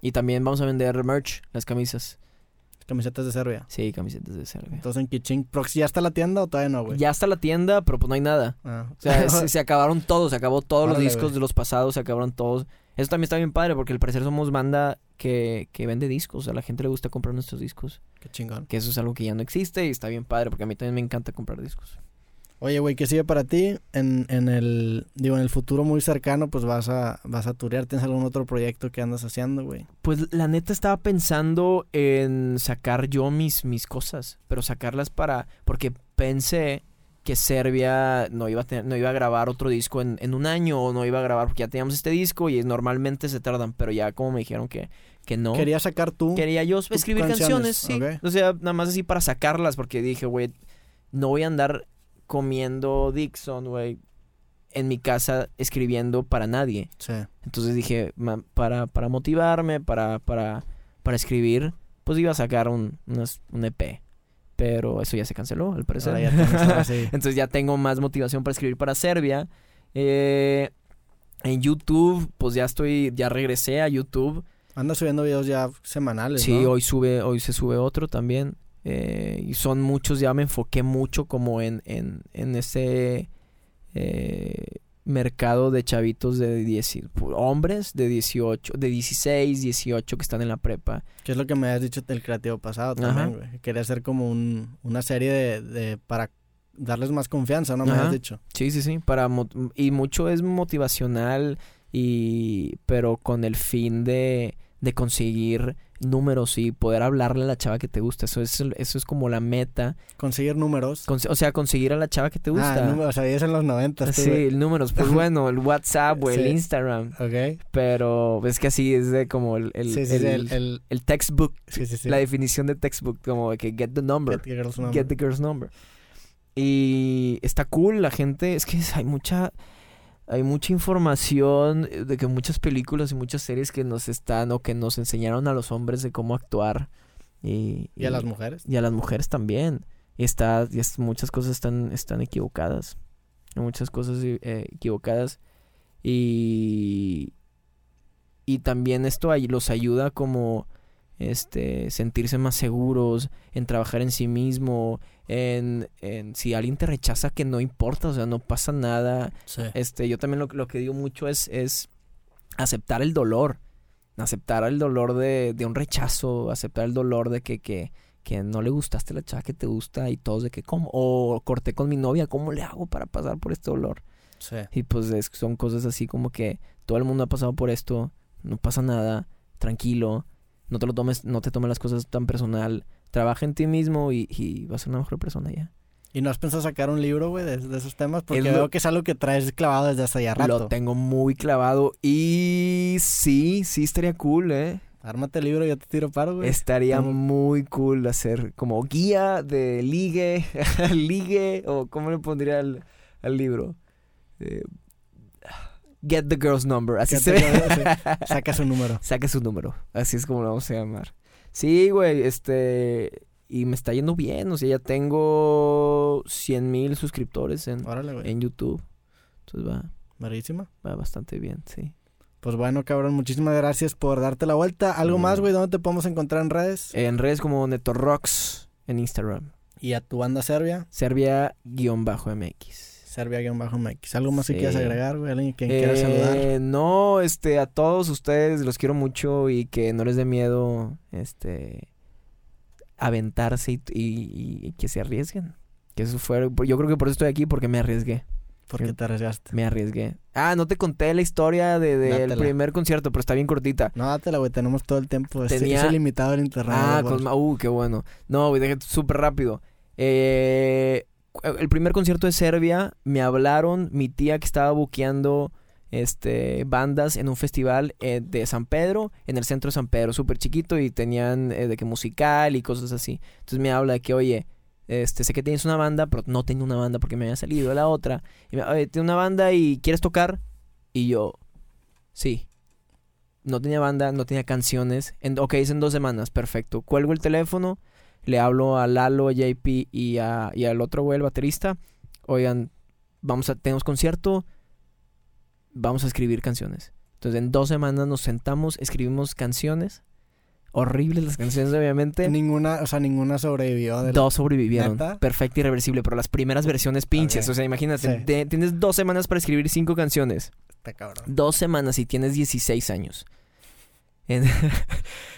Y también vamos a vender merch, las camisas. Camisetas de Serbia. Sí, camisetas de Serbia. Entonces en Kiching, ¿ya está la tienda o todavía no, güey? Ya está la tienda, pero pues no hay nada. Ah. O sea, [laughs] se, acabaron todos, se acabó todos los discos de los pasados, se acabaron todos. Eso también está bien padre porque al parecer somos banda que, que vende discos. A la gente le gusta comprar nuestros discos. Qué chingón. Que eso es algo que ya no existe y está bien padre porque a mí también me encanta comprar discos. Oye, güey, ¿qué sigue para ti? En, en el, digo, en el futuro muy cercano, pues vas a, vas a turear. ¿Tienes algún otro proyecto que andas haciendo, güey? Pues la neta estaba pensando en sacar yo mis, mis cosas, pero sacarlas para, porque pensé que Serbia no iba a, no iba a grabar otro disco en, en, un año o no iba a grabar porque ya teníamos este disco y normalmente se tardan, pero ya como me dijeron que, que no. Quería sacar tú. Quería yo escribir canciones, sí. O sea, nada más así para sacarlas porque dije, güey, no voy a andar comiendo Dixon, güey, en mi casa escribiendo para nadie. Sí. Entonces dije, para, para motivarme, para, para, para escribir, pues iba a sacar un, un EP. Pero eso ya se canceló, al parecer. [laughs] Entonces ya tengo más motivación para escribir para Serbia. Eh, en YouTube, pues ya estoy, ya regresé a YouTube. Anda subiendo videos ya semanales. Sí, hoy sube, hoy se sube otro también. Eh, y son muchos, ya me enfoqué mucho como en, en, en ese eh, mercado de chavitos de 10, hombres de 18, de 16, 18 que están en la prepa. Que es lo que me has dicho del creativo pasado también, güey. Quería hacer como un, una serie de, de, para darles más confianza, ¿no? Me has dicho. Sí, sí, sí. Para y mucho es motivacional y pero con el fin de, de conseguir números y poder hablarle a la chava que te gusta. Eso es, eso es como la meta. Conseguir números. o sea, conseguir a la chava que te gusta. Ah, números, ahí es en los 90. Sí, números. Pues [laughs] bueno, el WhatsApp o el Instagram. Ok. Pero es que así es de como el, el, el, el, textbook. La definición de textbook, como que get the number. Get the girl's number. Get the girl's number. Y está cool, la gente, es que hay mucha hay mucha información de que muchas películas y muchas series que nos están o que nos enseñaron a los hombres de cómo actuar. Y, a las mujeres. Y a las mujeres también. Y, está, y muchas cosas están, están equivocadas. Muchas cosas eh, equivocadas. Y, y también esto los ayuda como este sentirse más seguros, en trabajar en sí mismo, en, en, si alguien te rechaza que no importa, o sea, no pasa nada. Este, yo también lo, lo, que digo mucho es, es aceptar el dolor. Aceptar el dolor de, de un rechazo, aceptar el dolor de que, que, que no le gustaste la chava que te gusta y todos de que, ¿cómo? O corté con mi novia, ¿cómo le hago para pasar por este dolor? Sí. Y pues es, son cosas así como que todo el mundo ha pasado por esto, no pasa nada, tranquilo, no te lo tomes, no te tomes las cosas tan personal, trabaja en ti mismo y, y vas a ser una mejor persona ya. ¿Y no has pensado sacar un libro, güey, de, esos temas? Porque veo que es algo que traes clavado desde hace ya rato. Lo tengo muy clavado y sí, sí estaría cool, ¿eh? Ármate el libro y yo te tiro paro, güey. Estaría muy cool hacer como guía de ligue, [laughs] ligue, o ¿cómo le pondría al, libro? Eh, get the girl's number, así se [laughs] Saca su número. Saca su número, así es como lo vamos a llamar. Sí, güey, este... Y me está yendo bien, o sea, ya tengo 100 mil suscriptores en, en YouTube. Entonces va... Marísima. Va bastante bien, sí. Pues bueno, cabrón, muchísimas gracias por darte la vuelta. ¿Algo más, güey? ¿Dónde te podemos encontrar en redes? En redes como Netorrocks en Instagram. ¿Y a tu banda Serbia? Serbia-MX. Serbia-MX. ¿Algo más que quieras agregar, güey? ¿Alguien que quieras saludar? Eh, no, este, a todos ustedes los quiero mucho y que no les dé miedo, este, aventarse y, que se arriesguen. Que eso fue, yo creo que por eso estoy aquí, porque me arriesgué. ¿Por qué te arriesgaste? Me arriesgué. Ah, no te conté la historia del de, primer concierto, pero está bien cortita. No, dátela, güey. Tenemos todo el tiempo. Tenía... Es limitado el internet. Ah, uh, qué bueno. No, güey, déjate súper rápido. Eh, el primer concierto de Serbia, me hablaron mi tía que estaba buqueando este, bandas en un festival eh, de San Pedro, en el centro de San Pedro, súper chiquito, y tenían eh, de que musical y cosas así. Entonces me habla de que, oye, este, sé que tienes una banda, pero no tengo una banda porque me había salido la otra. Y me, oye, ¿tienes una banda y quieres tocar? Y yo, sí. No tenía banda, no tenía canciones. En, ok, es en dos semanas, perfecto. Cuelgo el teléfono, le hablo a Lalo, a JP y, a, y al otro güey, el baterista. Oigan, vamos a, tenemos concierto, vamos a escribir canciones. Entonces en dos semanas nos sentamos, escribimos canciones horribles las canciones, [laughs] obviamente. Ninguna, o sea, ninguna sobrevivió. Dos sobrevivieron. Perfecta y irreversible, pero las primeras versiones pinches. O sea, imagínate, tienes dos semanas para escribir cinco canciones. Está cabrón. Dos semanas y tienes 16 años. [laughs]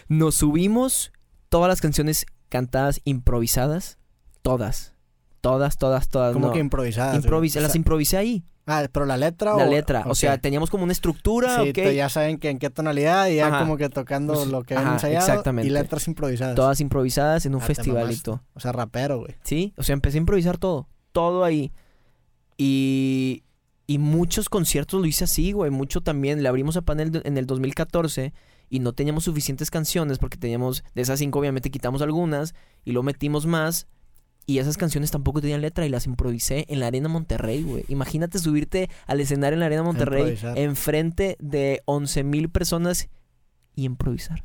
Nos subimos todas las canciones cantadas improvisadas. Todas. Todas, todas, todas. ¿Cómo que improvisadas? las improvisé ahí. Ah, pero la letra La letra. O sea, teníamos como una estructura. Sí, ya saben que en qué tonalidad y ya como que tocando pues, lo que han ensayado. Exactamente. Y letras improvisadas. Todas improvisadas en un ah, festivalito. O sea, rapero, güey. Sí, o sea, empecé a improvisar todo. Todo ahí. Y. Y muchos conciertos lo hice así, güey. Mucho también. Le abrimos a panel en el 2014 y no teníamos suficientes canciones porque teníamos. De esas cinco, obviamente, quitamos algunas y lo metimos más. Y esas canciones tampoco tenían letra y las improvisé en la Arena Monterrey, güey. Imagínate subirte al escenario en la Arena Monterrey enfrente de 11 mil personas y improvisar.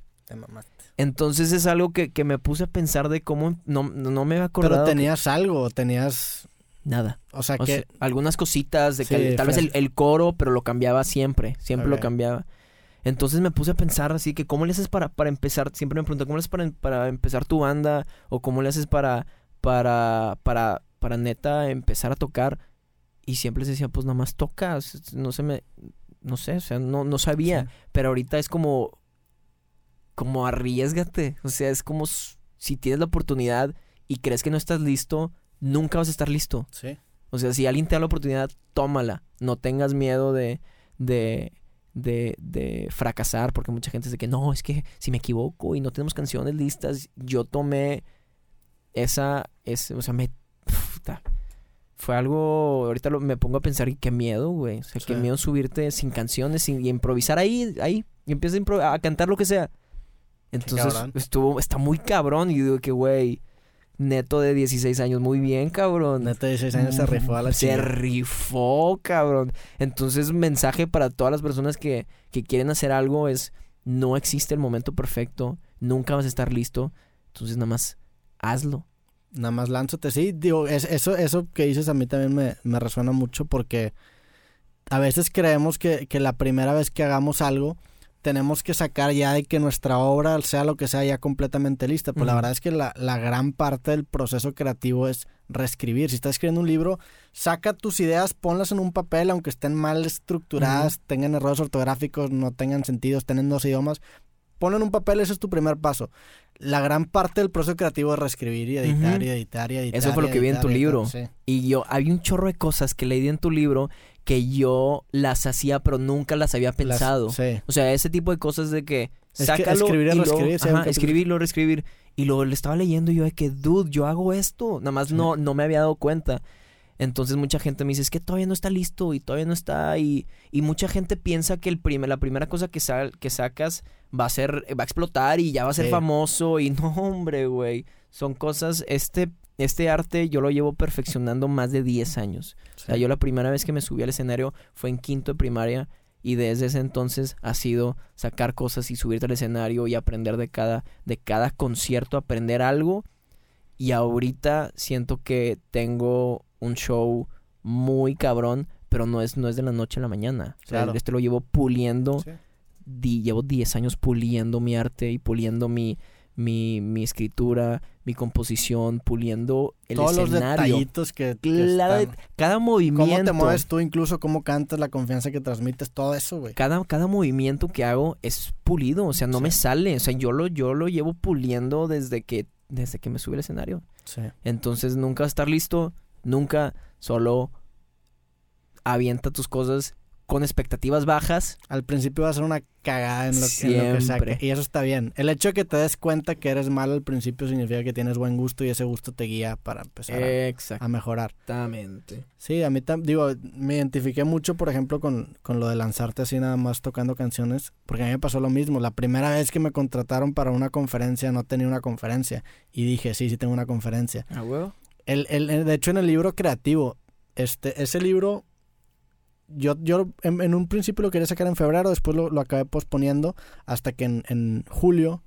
Entonces es algo que, me puse a pensar de cómo no, no me había acordado. Pero tenías algo, tenías... Nada. O sea que... algunas cositas, de que tal vez el, coro, pero lo cambiaba siempre, siempre lo cambiaba. Entonces me puse a pensar así que cómo le haces para, para empezar, siempre me pregunto, ¿cómo le haces para, para empezar tu banda? O cómo le haces para para, para, para neta empezar a tocar. Y siempre les decía, pues nada más tocas. No se me. No sé, o sea, no, no sabía. Pero ahorita es como. Como arriesgate. O sea, es como si tienes la oportunidad y crees que no estás listo, nunca vas a estar listo. Sí. O sea, si alguien te da la oportunidad, tómala. No tengas miedo de, de, de, de fracasar, porque mucha gente dice que no, es que si me equivoco y no tenemos canciones listas, yo tomé esa, es, o sea, me... fue algo, ahorita me pongo a pensar y qué miedo, güey. O sea, qué miedo subirte sin canciones y improvisar ahí, ahí. Y empiezas a, a cantar lo que sea. Entonces, estuvo, está muy cabrón. Y digo que, güey, neto de 16 años, muy bien, cabrón. Neto de 16 años se rifó a la Se rifó, cabrón. Entonces, mensaje para todas las personas que, que quieren hacer algo es, no existe el momento perfecto, nunca vas a estar listo. Entonces, nada más hazlo. Nada más lánzate, sí, digo, es, eso, eso que dices a mí también me, me resuena mucho porque a veces creemos que, que, la primera vez que hagamos algo tenemos que sacar ya de que nuestra obra, sea lo que sea, ya completamente lista. Pues la verdad es que la, la, gran parte del proceso creativo es reescribir. Si estás escribiendo un libro, saca tus ideas, ponlas en un papel, aunque estén mal estructuradas, tengan errores ortográficos, no tengan sentido, estén en dos idiomas, ponlo en un papel, ese es tu primer paso. La gran parte del proceso creativo es reescribir y editar y editar y editar. Eso fue lo que vi en tu libro. Y yo, había un chorro de cosas que leí en tu libro que yo las hacía, pero nunca las había pensado. O sea, ese tipo de cosas de que sácalo escribir y, reescribir, escribirlo, reescribir. Y luego le estaba leyendo y yo de que, dude, yo hago esto. Nada más no, no me había dado cuenta. Entonces mucha gente me dice, es que todavía no está listo y todavía no está. Y, y mucha gente piensa que el primer, la primera cosa que, sal, que sacas va a ser, va a explotar y ya va a ser famoso. Y [laughs] no, hombre, güey. Son cosas, este, este arte yo lo llevo perfeccionando más de 10 años. O sea, yo la primera vez que me subí al escenario fue en quinto de primaria. Y desde ese entonces ha sido sacar cosas y subirte al escenario y aprender de cada, de cada concierto, aprender algo. Y ahorita siento que tengo un show muy cabrón, pero no es, no es de la noche a la mañana. O sea, este lo llevo puliendo di- llevo 10 años puliendo mi arte y puliendo mi, mi, mi escritura, mi composición, puliendo el Todos los escenario. detallitos que, que Cada, están. cada movimiento. Cómo te mueves tú, incluso cómo cantas, la confianza que transmites, todo eso, güey. cada, cada movimiento que hago es pulido, o sea, no Sí. me sale, o sea, yo lo, yo lo llevo puliendo desde que, desde que me sube al escenario. Sí. Entonces nunca estar listo, nunca solo avienta tus cosas con expectativas bajas. Al principio va a ser una cagada en lo, en lo que Siempre. saque. Y eso está bien. El hecho de que te des cuenta que eres malo al principio significa que tienes buen gusto y ese gusto te guía para empezar a- a, mejorar. Exactamente. Sí, a mí tam- digo, me identifiqué mucho, por ejemplo, con, con lo de lanzarte así nada más tocando canciones, porque a mí me pasó lo mismo. La primera vez que me contrataron para una conferencia no tenía una conferencia y dije, sí, sí tengo una conferencia. ¿A huevo? El, el- el- de hecho, en el libro creativo, este, ese libro, yo, yo en, en un principio lo quería sacar en febrero, después lo, lo acabé posponiendo hasta que en, en julio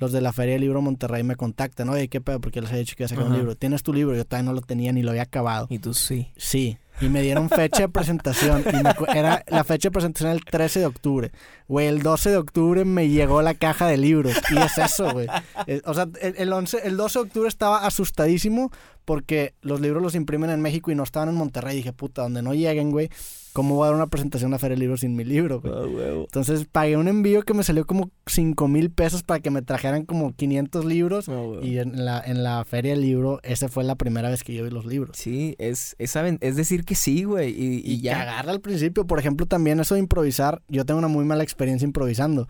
los de la Feria del Libro Monterrey me contactan. Oye, ¿qué pedo? Porque les he dicho que iba a sacar un libro. ¿Tienes tu libro? Yo todavía no lo tenía ni lo había acabado. Y tú sí. Sí. Y me dieron fecha de presentación. Y me era la fecha de presentación el 13 de octubre. Güey, el 12 de octubre me llegó la caja de libros. Y es eso, güey. Eh, O sea, el, el 11, el 12 de octubre estaba asustadísimo porque los libros los imprimen en México y no estaban en Monterrey. dije, puta, donde no lleguen, güey, ¿cómo voy a dar una presentación a la Feria del Libro sin mi libro, güey? huevo. Entonces pagué un envío que me salió como 5 mil pesos para que me trajeran como 500 libros. Y en la, en la Feria del Libro, esa fue la primera vez que yo vi los libros. Sí, es, es, es decir que sí, güey. Y, y Y, ya. cagarla al principio. Por ejemplo, también eso de improvisar. Yo tengo una muy mala experiencia improvisando.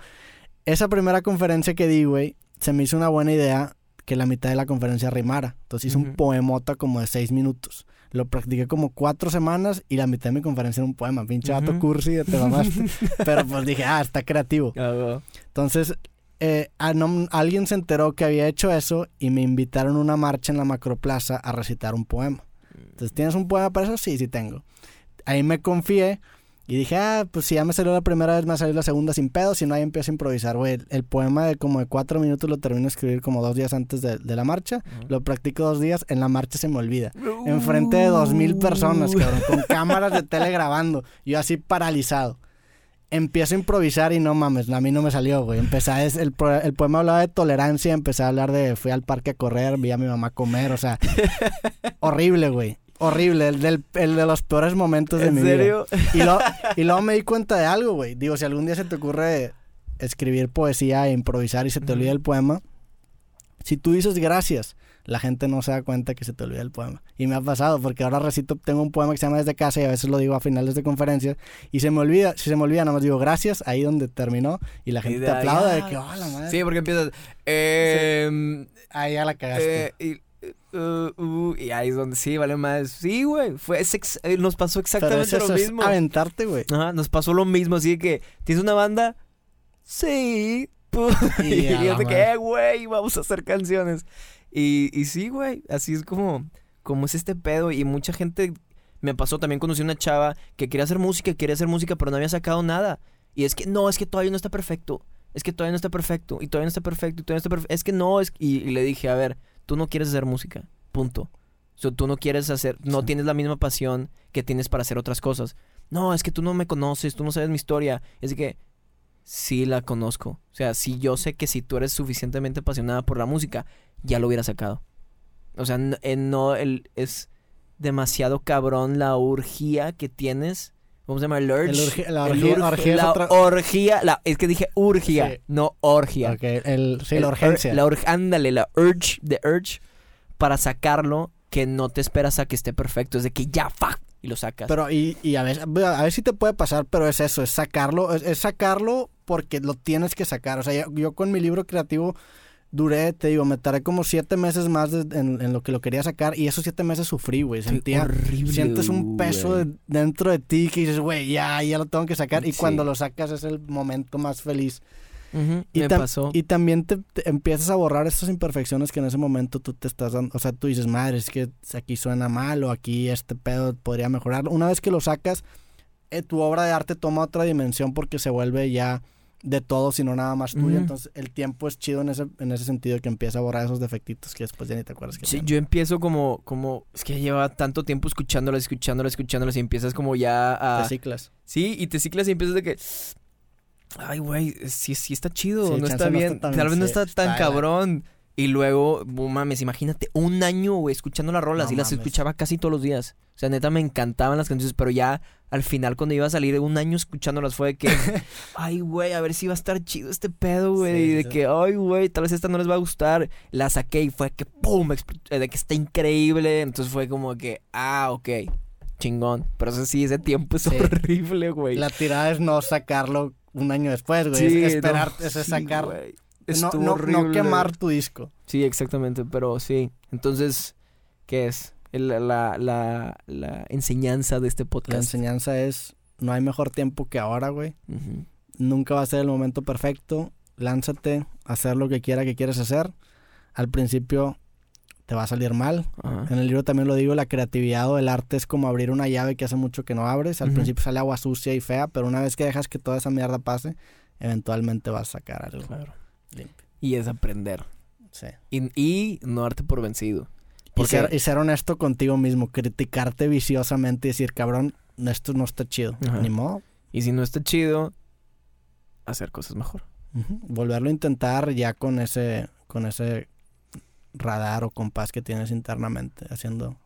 Esa primera conferencia que di, güey, se me hizo una buena idea que la mitad de la conferencia rimara. Entonces hice un poemota como de seis minutos. Lo practiqué como cuatro semanas y la mitad de mi conferencia era un poema. Pinche vato Ujú. cursi, te mamaste. [laughs] Pero pues dije, ah, está creativo. A huevo. Entonces, eh, a no- alguien se enteró que había hecho eso y me invitaron a una marcha en la Macroplaza a recitar un poema. Entonces, ¿tienes un poema para eso? Sí, sí tengo. Ahí me confié y dije, ah, pues si ya me salió la primera vez, me va a salir la segunda sin pedo. Si no, ahí empiezo a improvisar, güey. El, el poema de como de cuatro minutos lo termino de escribir como dos días antes de, de la marcha. Lo practico dos días, en la marcha se me olvida. Enfrente de dos mil personas, cabrón, con cámaras de tele grabando. Yo así paralizado. Empiezo a improvisar y no mames, a mí no me salió, güey. Empecé a, es- el, el poema hablaba de tolerancia, empecé a hablar de fui al parque a correr, vi a mi mamá comer, o sea, [laughs] horrible, güey. Horrible, el, del, el de los peores momentos de ¿En mi serio? vida. Y, lo- [laughs] y luego me di cuenta de algo, güey. Digo, si algún día se te ocurre escribir poesía e improvisar y se te olvida el poema, si tú dices gracias, la gente no se da cuenta que se te olvida el poema. Y me ha pasado, porque ahora recito, tengo un poema que se llama Desde casa y a veces lo digo a finales de conferencias y se me olvida, si se me olvida, nada más digo gracias, ahí donde terminó y la gente de te aplaude de que, oh, la madre. Sí, porque empiezas. Eh, Ahí ya la cagaste. eh, y, uh, uh, y ahí es donde sí, vale más. Sí, güey. Fue, es ex- eh, nos pasó exactamente eso, lo es mismo. aventarte, güey. Ajá, nos pasó lo mismo, así que, ¿tienes una banda? Sí. pu- [laughs] Y [laughs] Y, yo de que, eh, güey, vamos a hacer canciones. Y, y sí, güey, así es como, como es este pedo. Y mucha gente, me pasó, también conocí una chava que quería hacer música, quería hacer música, pero no había sacado nada. Y es que, no, es que todavía no está perfecto. Es que todavía no está perfecto. Y todavía no está perfecto. Y todavía no está perfecto. Es que no, es... Y, y le dije, a ver, tú no quieres hacer música. Punto. O sea, tú no quieres hacer, no Sí. tienes la misma pasión que tienes para hacer otras cosas. No, es que tú no me conoces, tú no sabes mi historia. Es que sí la conozco. O sea, sí yo sé que si tú eres suficientemente apasionada por la música, ya lo hubiera sacado. O sea, n- eh, no, el, es demasiado cabrón la urgía que tienes. ¿Cómo se llama? El urge. El urge- la El orgía- urge- la otra- orgía. la- es que dije urgia, Sí. no orgia. Ok, el, sí, El la ur- urgencia. la ur- ándale, la urge, de urge, para sacarlo que no te esperas a que esté perfecto. Es de que ya, fuck, y lo sacas. Pero, y, y a veces, a ver si te puede pasar, pero es eso, es sacarlo, es, es sacarlo porque lo tienes que sacar. O sea, yo, yo con mi libro creativo duré, te digo, me tardé como siete meses más de- en, en lo que lo quería sacar y esos siete meses sufrí, güey. Sentía, horrible, sientes un peso de- dentro de ti que dices, güey, ya, ya lo tengo que sacar. Y Sí. cuando lo sacas es el momento más feliz. Y, me pasó. y también te, te empiezas a borrar estas imperfecciones que en ese momento tú te estás dando. O sea, tú dices, madre, es que aquí suena mal o aquí este pedo podría mejorar. Una vez que lo sacas, eh, tu obra de arte toma otra dimensión porque se vuelve ya de todo, sino nada más. Ujú. Entonces, el tiempo es chido en ese, en ese sentido que empieza a borrar esos defectitos que después ya ni te acuerdas que Sí, yo empiezo como, como, es que lleva tanto tiempo escuchándolas, escuchándolas, escuchándolas y empiezas como ya a... Te ciclas. Sí, y te ciclas y empiezas de que... ay, güey, sí, sí está chido, Sí, no está no bien, está tan- tal vez no sí, está está tan cabrón. Y luego, mames, imagínate, un año, güey, escuchando las rolas No y las mames. escuchaba casi todos los días. O sea, neta, me encantaban las canciones, pero ya al final, cuando iba a salir un año escuchándolas, fue de que, [laughs] ay, güey, a ver si va a estar chido este pedo, güey. Sí, y de sí. que, ay, güey, tal vez esta no les va a gustar. La saqué y fue que, pum, explotó, de que está increíble. Entonces fue como que, ah, ok, chingón. Pero eso sí, ese tiempo es Sí. horrible, güey. La tirada es no sacarlo un año después, güey. Es esperar, no, es sacar. güey. no, no, quemar tu disco. Sí, exactamente, pero sí. Entonces, ¿qué es? El- la, la, la enseñanza de este La podcast. enseñanza es: no hay mejor tiempo que ahora, güey. Nunca va a ser el momento perfecto. Lánzate a hacer lo que quiera que quieras hacer. Al principio te va a salir mal. En el libro también lo digo, la creatividad o el arte es como abrir una llave que hace mucho que no abres. Al principio sale agua sucia y fea, pero una vez que dejas que toda esa mierda pase, eventualmente vas a sacar algo Claro. limpio. Y es aprender. Sí. Y, y no darte por vencido. Y ser, y ser honesto contigo mismo, criticarte viciosamente y decir, cabrón, esto no está chido. Ajá. Ni modo. y si no está chido, hacer cosas mejor. Volverlo a intentar ya con ese, con ese radar o compás que tienes internamente, haciendo.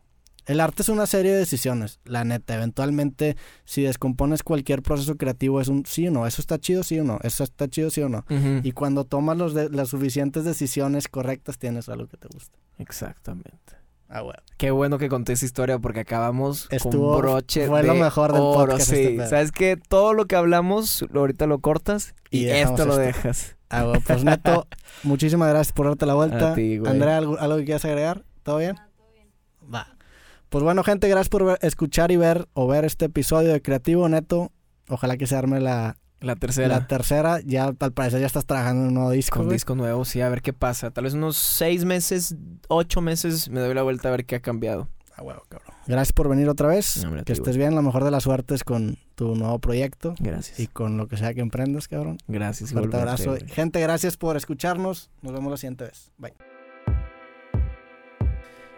El arte es una serie de decisiones, la neta. Eventualmente, si descompones cualquier proceso creativo, es un sí o no. Eso está chido, sí o no. Eso está chido, sí o no. Y cuando tomas los de- las suficientes decisiones correctas, tienes algo que te gusta. Exactamente. Ah, bueno. Qué bueno que conté esa historia porque acabamos Estuvo- con broche fue lo de mejor del oro, podcast sí. este. Sabes que todo lo que hablamos lo- ahorita lo cortas y, esto lo esto. dejas. Ah, bueno. Pues neto, [laughs] muchísimas gracias por darte la vuelta. A ti, güey. Andrea, ¿algo, algo que quieras agregar? ¿Todo bien? Va. Pues bueno, gente, gracias por ver- escuchar y ver o ver este episodio de Creativo Neto. Ojalá que se arme la, La tercera. la tercera. Ya al parecer ya estás trabajando en un nuevo disco. con güey. disco nuevo, sí, a ver qué pasa. Tal vez unos seis meses, ocho meses me doy la vuelta a ver qué ha cambiado. Ah, huevo, cabrón. Gracias por venir otra vez. No, hombre, a que estés bien, la mejor de las suertes con tu nuevo proyecto Gracias. y con lo que sea que emprendas, cabrón. Gracias. Fuerte igualmente, abrazo. Gente, gracias por escucharnos. Nos vemos la siguiente vez. Bye.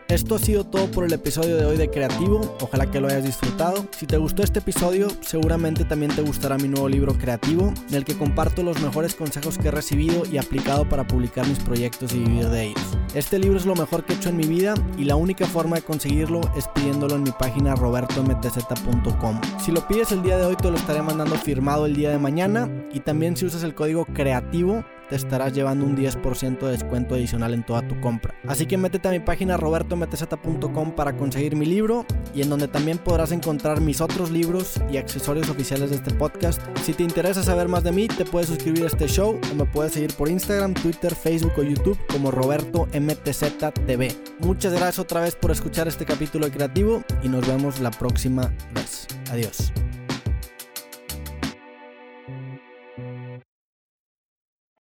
Esto ha sido todo por el episodio de hoy de Creativo. Ojalá que lo hayas disfrutado. Si te gustó este episodio, seguramente también te gustará mi nuevo libro Creativo, en el que comparto los mejores consejos que he recibido y aplicado para publicar mis proyectos y vivir de ellos. Este libro es lo mejor que he hecho en mi vida y la única forma de conseguirlo es pidiéndolo en mi página robertomtz.com. Si lo pides el día de hoy, te lo estaré mandando firmado el día de mañana y también si usas el código creativo te estarás llevando un 10% de descuento adicional en toda tu compra. Así que métete a mi página robertomtz.com para conseguir mi libro y en donde también podrás encontrar mis otros libros y accesorios oficiales de este podcast. Si te interesa saber más de mí, te puedes suscribir a este show o me puedes seguir por Instagram, Twitter, Facebook o YouTube como Roberto MTZ TV. Muchas gracias otra vez por escuchar este capítulo de Creativo y nos vemos la próxima vez. Adiós.